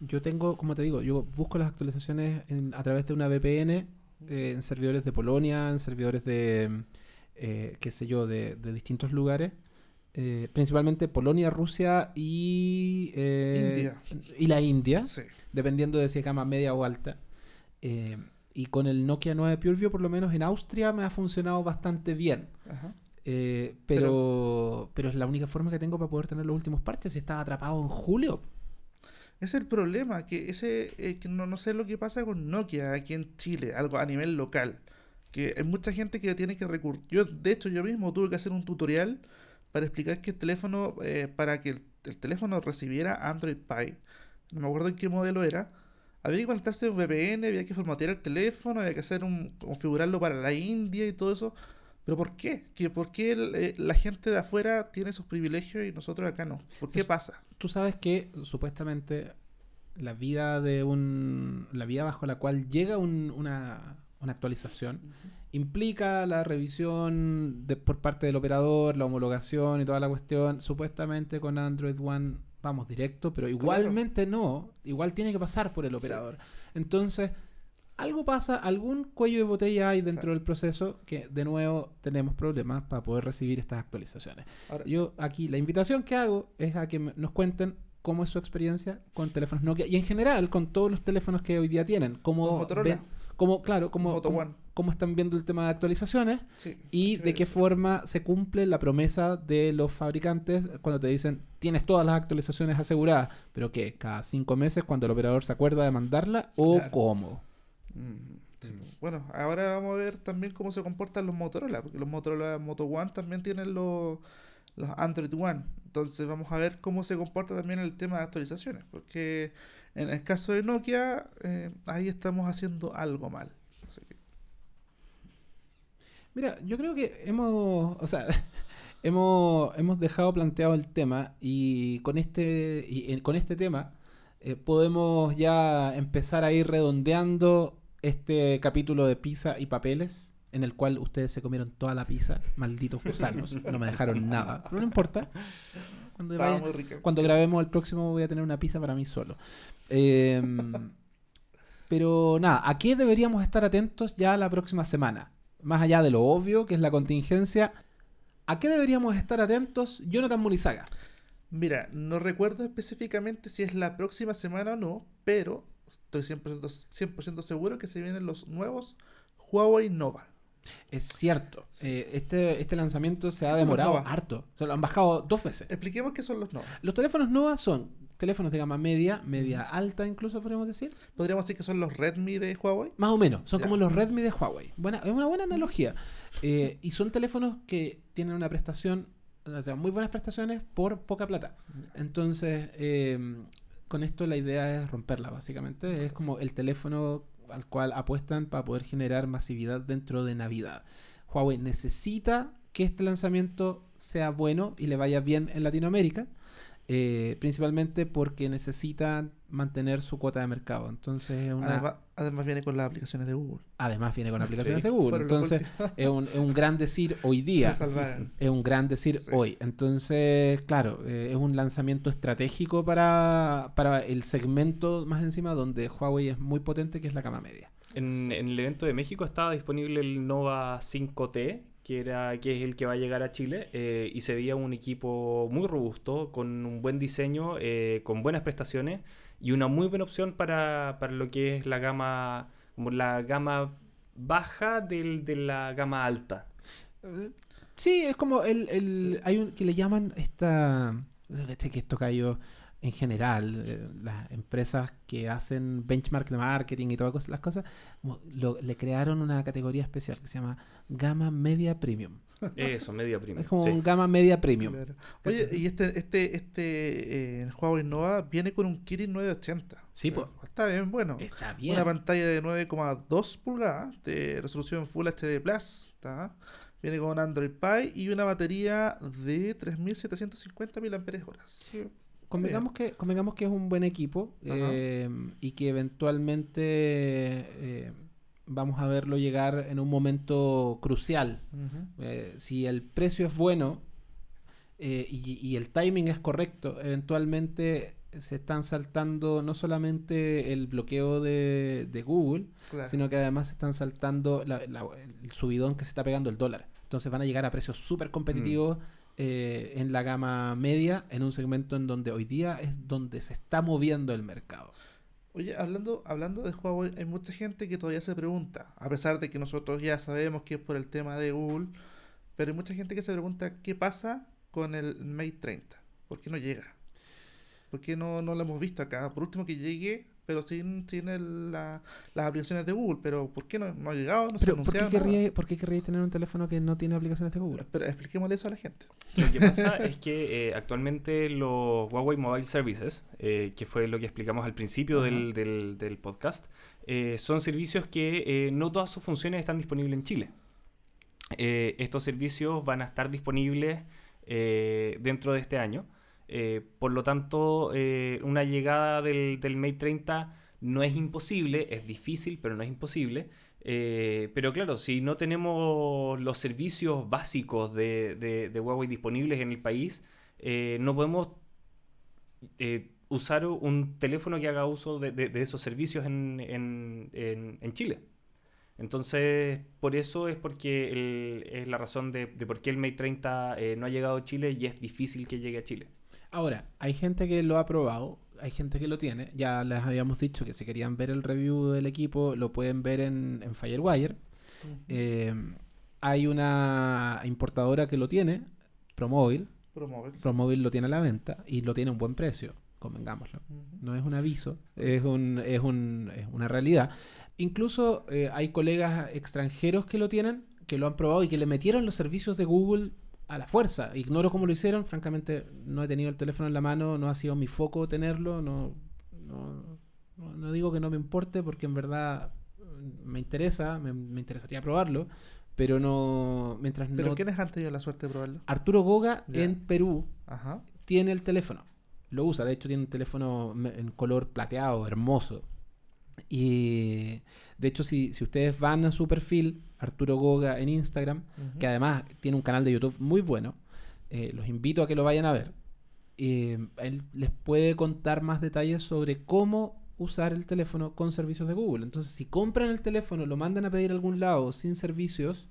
Yo tengo, como te digo, yo busco las actualizaciones en- a través de una VPN eh, en servidores de Polonia, en servidores de, eh, qué sé yo, de, de distintos lugares. eh, principalmente Polonia, Rusia y, eh, y la India, Sí. dependiendo de si es gama media o alta. Eh, y con el Nokia 9 PureView, por lo menos en Austria, me ha funcionado bastante bien. Ajá. Eh, pero, pero es la única forma que tengo para poder tener los últimos parches. Si estaba atrapado en julio. Es el problema, que ese eh, que no, no sé lo que pasa con Nokia aquí en Chile, algo a nivel local. Que hay mucha gente que tiene que recurrir. Yo, de hecho, yo mismo tuve que hacer un tutorial para explicar que el teléfono, eh, para que el, el teléfono recibiera Android Pie, no me acuerdo en qué modelo era, había que conectarse a un VPN, había que formatear el teléfono, había que hacer un, configurarlo para la India y todo eso. ¿Pero por qué? ¿Que ¿Por qué el- eh, la gente de afuera tiene esos privilegios y nosotros acá no? ¿Por qué pasa? Tú sabes que supuestamente la vida de un. la vía bajo la cual llega un- una, una actualización implica la revisión de- por parte del operador, la homologación y toda la cuestión. Supuestamente con Android One vamos directo, pero igualmente no. Igual tiene que pasar por el Sí. operador. Entonces, algo pasa, algún cuello de botella hay dentro Exacto. del proceso que de nuevo tenemos problemas para poder recibir estas actualizaciones. Ahora, Yo aquí la invitación que hago es a que nos cuenten cómo es su experiencia con teléfonos Nokia y en general con todos los teléfonos que hoy día tienen. Cómo ven- cómo, claro, cómo, cómo- están viendo el tema de actualizaciones sí, y de qué eso. forma se cumple la promesa de los fabricantes cuando te dicen tienes todas las actualizaciones aseguradas, pero que cada cinco meses cuando el operador se acuerda de mandarla o Claro. cómo. Mm, sí. Mm. Bueno, ahora vamos a ver también cómo se comportan los Motorola, porque los Motorola Moto One también tienen los, los Android One. Entonces vamos a ver cómo se comporta también el tema de actualizaciones, porque en el caso de Nokia, eh, ahí estamos haciendo algo mal. Así que, Mira, yo creo que hemos, o sea, hemos, hemos dejado planteado el tema y con este, y con este tema eh, podemos ya empezar a ir redondeando este capítulo de pizza y papeles en el cual ustedes se comieron toda la pizza, malditos gusanos, no me dejaron nada, pero no importa. Cuando, vaya- cuando grabemos el próximo voy a tener una pizza para mí solo. Em, pero nada, ¿a qué deberíamos estar atentos ya la próxima semana? Más allá de lo obvio, que es la contingencia, ¿a qué deberíamos estar atentos Jonathan Munizaga? Mira, no recuerdo específicamente si es la próxima semana o no, pero estoy 100%, 100% seguro que se vienen los nuevos Huawei Nova. Es cierto, eh, este, este lanzamiento se ha ¿Qué son los demorado harto. Se lo han bajado dos veces. Expliquemos qué son los Nova. Los teléfonos Nova son teléfonos de gama media, media alta incluso podríamos decir. Podríamos decir que son los Redmi de Huawei. Más o menos, son Ya. como los Redmi de Huawei. Buena, es una buena analogía. Eh, y son teléfonos que tienen una prestación, o sea, muy buenas prestaciones por poca plata. Entonces, eh, con esto la idea es romperla, básicamente. Es como el teléfono al cual apuestan para poder generar masividad dentro de Navidad. Huawei necesita que este lanzamiento sea bueno y le vaya bien en Latinoamérica. eh, principalmente porque necesitan mantener su cuota de mercado. Entonces, es una, además viene con las aplicaciones de Google. además viene con aplicaciones Sí, de Google. Entonces, es un, es un gran decir hoy día. Es un gran decir Sí. hoy. Entonces, claro, eh, es un lanzamiento estratégico para, para el segmento más encima donde Huawei es muy potente, que es la cama media. En, en el evento de México estaba disponible el Nova 5T, que, era, que es el que va a llegar a Chile, eh, y se veía un equipo muy robusto, con un buen diseño, eh, con buenas prestaciones y una muy buena opción para, para lo que es la gama, como la gama baja del- de la gama alta. Sí, es como el, el Sí. hay un que le llaman esta este que esto cayó en general eh, las empresas que hacen benchmark de marketing y todas las cosas lo- le crearon una categoría especial que se llama gama media premium. Eso, media prima. Es como sí. un gama media premium. Claro. Oye, y este, este, este eh, Huawei Nova viene con un Kirin 980. Sí, po. Está bien, bueno. Está bien. Una pantalla de 9,2 pulgadas de resolución Full HD Plus. ¿tá? Viene con Android Pie y una batería de 3750 mAh. Sí. Convengamos que, convengamos que es un buen equipo eh, y que eventualmente eh, vamos a verlo llegar en un momento crucial. Eh, si el precio es bueno eh, y, y el timing es correcto, eventualmente se están saltando no solamente el bloqueo de, de Google, Claro. sino que además se están saltando la- la- el subidón que se está pegando el dólar. Entonces van a llegar a precios súper competitivos eh, en la gama media, en un segmento en donde hoy día es donde se está moviendo el mercado. Oye, hablando, hablando de Huawei, hay mucha gente que todavía se pregunta, a pesar de que nosotros ya sabemos que es por el tema de Google, pero hay mucha gente que se pregunta qué pasa con el Mate 30, ¿por qué no llega? ¿Por qué no, no lo hemos visto acá? Por último que llegue, pero sin, sin el- la- las aplicaciones de Google, pero ¿por qué no, no ha llegado? No se ha Pero ¿por qué, querría, ¿por qué querría tener un teléfono que no tiene aplicaciones de Google? Pero expliquémosle eso a la gente. Lo que pasa es que eh, actualmente los Huawei Mobile Services, eh, que fue lo que explicamos al principio del, del- del podcast, eh, son servicios que eh, no todas sus funciones están disponibles en Chile. Eh, estos servicios van a estar disponibles eh, dentro de este año. Eh, por lo tanto, eh, una llegada del, del Mate 30 no es imposible, es difícil, pero no es imposible. Eh, pero claro, si no tenemos los servicios básicos de, Huawei disponibles en el país, no podemos usar un teléfono que haga uso de, esos servicios en, en- en- en Chile. Entonces, por eso es porque el- es la razón de, por qué el Mate 30 eh, no ha llegado a Chile y es difícil que llegue a Chile. Ahora, hay gente que lo ha probado, hay gente que lo tiene. Ya les habíamos dicho que si querían ver el review del equipo, lo pueden ver en, en Firewire. Eh, hay una importadora que lo tiene, Promóvil. Promóvil. Promóvil lo tiene a la venta y lo tiene a un buen precio, convengámoslo. No es un aviso, es, un, es, un- es una realidad. Incluso eh, hay colegas extranjeros que lo tienen, que lo han probado y que le metieron los servicios de Google a la fuerza. Ignoro cómo lo hicieron, francamente no he tenido el teléfono en la mano, no ha sido mi foco tenerlo, no, no, no- digo que no me importe porque en verdad mm, me interesa, me, me interesaría probarlo, pero no, mientras ¿Pero no... quiénes han tenido la suerte de probarlo? Arturo Goga en Perú Ajá. tiene el teléfono. Lo usa, de hecho tiene un teléfono en color plateado, hermoso. Y de hecho, si, si ustedes van a su perfil, Arturo Goga en Instagram, que además tiene un canal de YouTube muy bueno, eh, los invito a que lo vayan a ver. Eh, él les puede contar más detalles sobre cómo usar el teléfono con servicios de Google. Entonces, si compran el teléfono, lo mandan a pedir a algún lado sin servicios,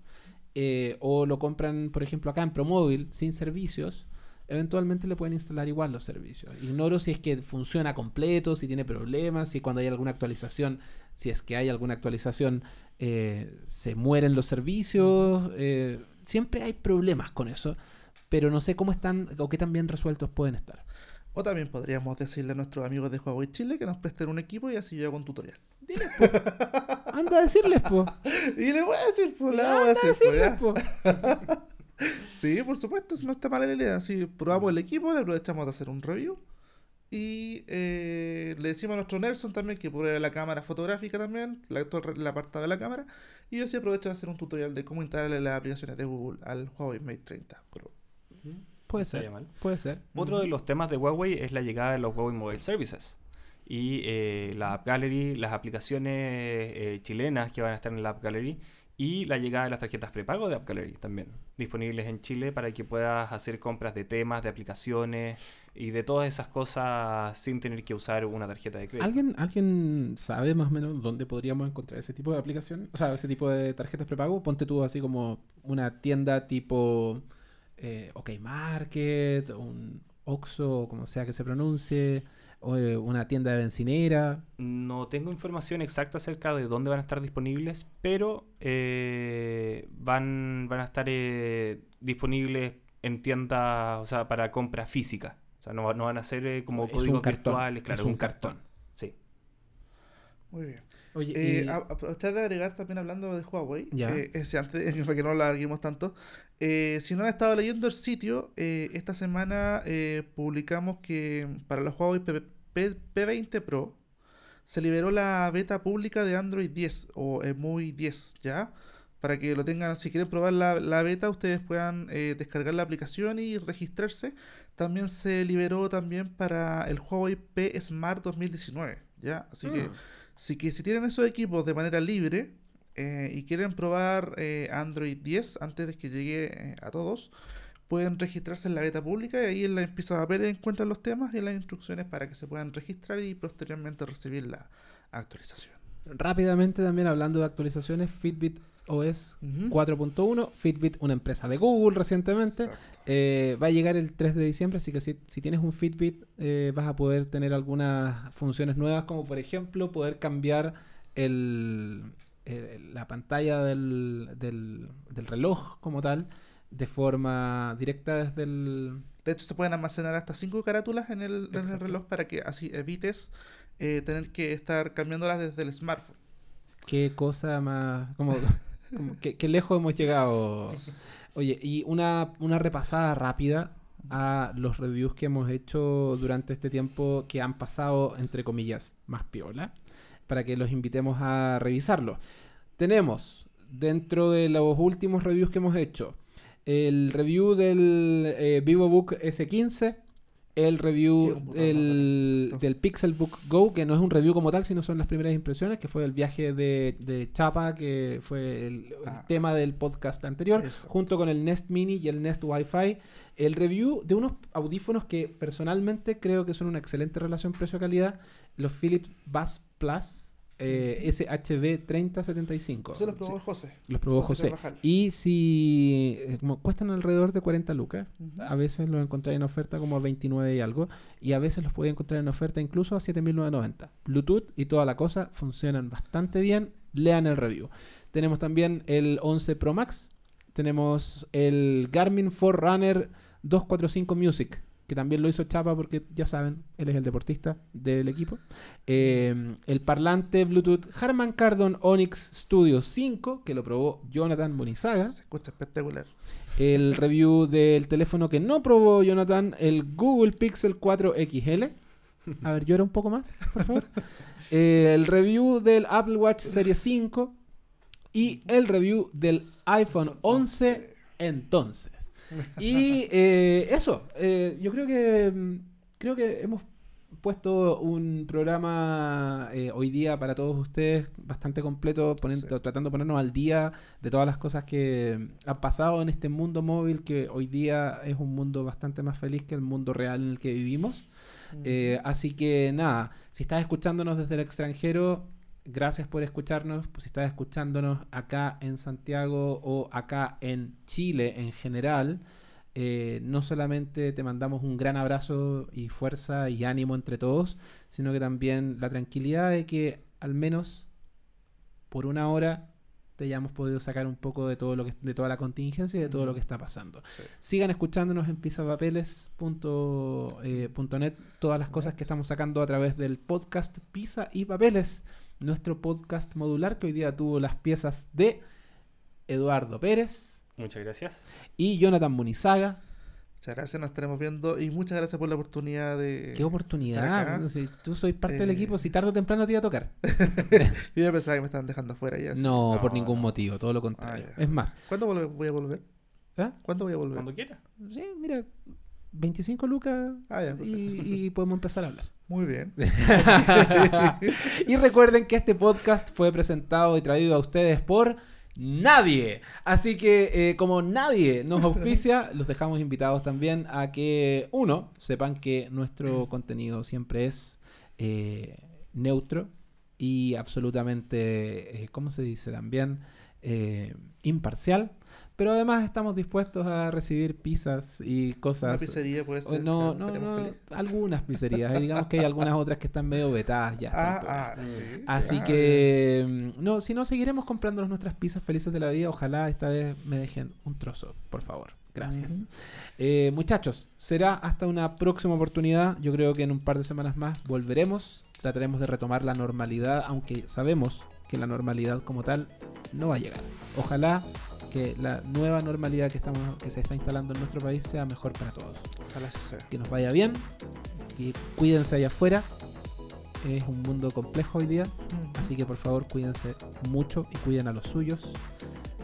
eh, o lo compran, por ejemplo, acá en Promóvil sin servicios, eventualmente le pueden instalar igual los servicios. Ignoro si es que funciona completo, si tiene problemas, si cuando hay alguna actualización, si es que hay alguna actualización, eh, se mueren los servicios. eh, siempre hay problemas con eso, pero no sé cómo están o qué tan bien resueltos pueden estar. O también podríamos decirle a nuestros amigos de Huawei Chile que nos presten un equipo y así yo hago un tutorial. Anda a decirles, po. Y le voy a decir, pues, le voy a a decir, pues, decirles, po. Sí, por supuesto, eso no está mala la idea. Si probamos el equipo, le aprovechamos de hacer un review. Y eh, le decimos a nuestro Nelson también que pruebe la cámara fotográfica también, la, el apartado de la cámara. Y yo sí aprovecho de hacer un tutorial de cómo instalarle las aplicaciones de Google al Huawei Mate 30 Pro. Puede ser. mal. Puede ser. Otro de los temas de Huawei es la llegada de los Huawei Mobile Services. Y eh, la App Gallery, las aplicaciones eh, chilenas que van a estar en la App Gallery. Y la llegada de las tarjetas prepago de App Gallery también. Disponibles en Chile para que puedas hacer compras de temas, de aplicaciones y de todas esas cosas sin tener que usar una tarjeta de crédito. ¿Alguien, ¿Alguien sabe más o menos dónde podríamos encontrar ese tipo de aplicación? O sea, ese tipo de tarjetas prepago. Ponte tú así como una tienda tipo eh, OK Market, un Oxxo, como sea que se pronuncie, una tienda de bencinera. No tengo información exacta acerca de dónde van a estar disponibles, pero eh, van, van a estar eh, disponibles en tiendas, o sea, para compra física. O sea, no, va- no van a ser eh, como códigos virtuales, claro, es un un cartón. cartón. Sí. Muy bien. Oye, Eh, y- a- de agregar también hablando de Huawei, Ya. eh, ese antes, para que no lo alarguemos tanto. Eh, si no han estado leyendo el sitio, eh, esta semana eh, publicamos que para los Huawei P, P- P20 Pro se liberó la beta pública de Android 10 o EMUI 10, ¿ya? Para que lo tengan, si quieren probar la, la beta, ustedes puedan descargar la aplicación y registrarse. También se liberó también para el Huawei P Smart 2019, ¿ya? Así que Ah. si, que si tienen esos equipos de manera libre eh, y quieren probar eh, Android 10 antes de que llegue eh, a todos, pueden registrarse en la beta pública y ahí en la empieza a ver encuentran los temas y las instrucciones para que se puedan registrar y posteriormente recibir la actualización. rápidamente también hablando de actualizaciones, Fitbit OS Ujú. 4.1, Fitbit, una empresa de Google recientemente. Eh, va a llegar el 3 de diciembre, así que si, si tienes un Fitbit eh, vas a poder tener algunas funciones nuevas, como por ejemplo poder cambiar el, el- la pantalla del, del- del reloj como tal de forma directa desde el... De hecho, se pueden almacenar hasta 5 carátulas en el, en el Exacto. reloj para que así evites eh, tener que estar cambiándolas desde el smartphone. Qué cosa más... Como, como qué, qué lejos hemos llegado. Oye, y una, una repasada rápida a los reviews que hemos hecho durante este tiempo que han pasado, entre comillas, más piola, para que los invitemos a revisarlo. Tenemos, dentro de los últimos reviews que hemos hecho, el review del eh, VivoBook S15, el review del, del Pixelbook Go, que no es un review como tal, sino son las primeras impresiones, que fue el viaje de, de Chapa, que fue el, el Ah. tema del podcast anterior, Eso. junto con el Nest Mini y el Nest Wi-Fi. El review de unos audífonos que personalmente creo que son una excelente relación precio-calidad, los Philips Bass Plus eh, SHB 3075. Eso lo probó José. Los probó José. Y si eh, como cuestan alrededor de 40 lucas, a veces los encontré en oferta como a 29 y algo, y a veces los podía encontrar en oferta incluso a 7990. Bluetooth y toda la cosa funcionan bastante bien. Lean el review. Tenemos también el 11 Pro Max. Tenemos el Garmin Forerunner 245 Music, que también lo hizo Chapa porque ya saben, él es el deportista del equipo. Eh, el parlante Bluetooth Harman Kardon Onyx Studio 5, que lo probó Jonathan Bonizaga. Se escucha espectacular. El review del teléfono que no probó Jonathan, el Google Pixel 4 XL. A ver, llora un poco más, por favor. Eh, el review del Apple Watch Serie 5. Y el review del iPhone 11 entonces. Y eh, eso, eh, yo creo que mm, creo que hemos puesto un programa eh, hoy día para todos ustedes bastante completo, poniendo- Sí. tratando de ponernos al día de todas las cosas que han pasado en este mundo móvil que hoy día es un mundo bastante más feliz que el mundo real en el que vivimos. Eh, así que nada, si estás escuchándonos desde el extranjero, gracias por escucharnos. Pues si estás escuchándonos acá en Santiago o acá en Chile en general, eh, no solamente te mandamos un gran abrazo y fuerza y ánimo entre todos, sino que también la tranquilidad de que al menos por una hora te hayamos podido sacar un poco de todo lo que de toda la contingencia y de todo lo que está pasando. Sí. Sigan escuchándonos en pisapapeles.net todas las cosas que estamos sacando a través del podcast Pisa y Papeles, nuestro podcast modular que hoy día tuvo las piezas de Eduardo Pérez Muchas gracias. y Jonathan Munizaga. Muchas gracias, nos estaremos viendo y muchas gracias por la oportunidad de... Qué oportunidad. si tú sois parte del Eh. equipo, si tarde o temprano te iba a tocar. Yo ya pensaba que me estaban dejando fuera ya. No, por ningún no. motivo, todo lo contrario. Ah, ya. es más, ¿Cuándo voy a volver? ¿Ah? ¿Cuándo voy a volver? Cuando quiera. Sí, mira, 25 lucas Ah, ya, y, y podemos empezar a hablar. Muy bien. y recuerden que este podcast fue presentado y traído a ustedes por nadie. Así que eh, como nadie nos auspicia, los dejamos invitados también a que, uno, sepan que nuestro contenido siempre es eh, neutro y absolutamente, eh, ¿cómo se dice también? Imparcial. Pero además estamos dispuestos a recibir pizzas y Una cosas pizzería puede ser. No, no, no, algunas pizzerías. digamos que hay algunas otras que están medio vetadas ya. Ah, ah, sí. Así Ah, que, mm, no, si no, seguiremos comprándonos nuestras pizzas felices de la vida. Ojalá esta vez me dejen un trozo, por favor. Gracias. Eh, muchachos, será hasta una próxima oportunidad. Yo creo que en un par de semanas más volveremos. Trataremos de retomar la normalidad, aunque sabemos que la normalidad como tal no va a llegar. Ojalá que la nueva normalidad que, estamos, que se está instalando en nuestro país sea mejor para todos Ojalá sea. que nos vaya bien, que cuídense allá afuera. Es un mundo complejo hoy día, así que por favor cuídense mucho y cuiden a los suyos.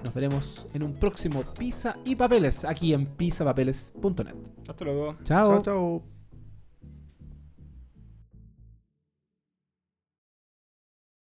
Nos veremos en un próximo Pizza y Papeles aquí en pizzapapeles.net. Hasta luego. Chao. Chao, chao.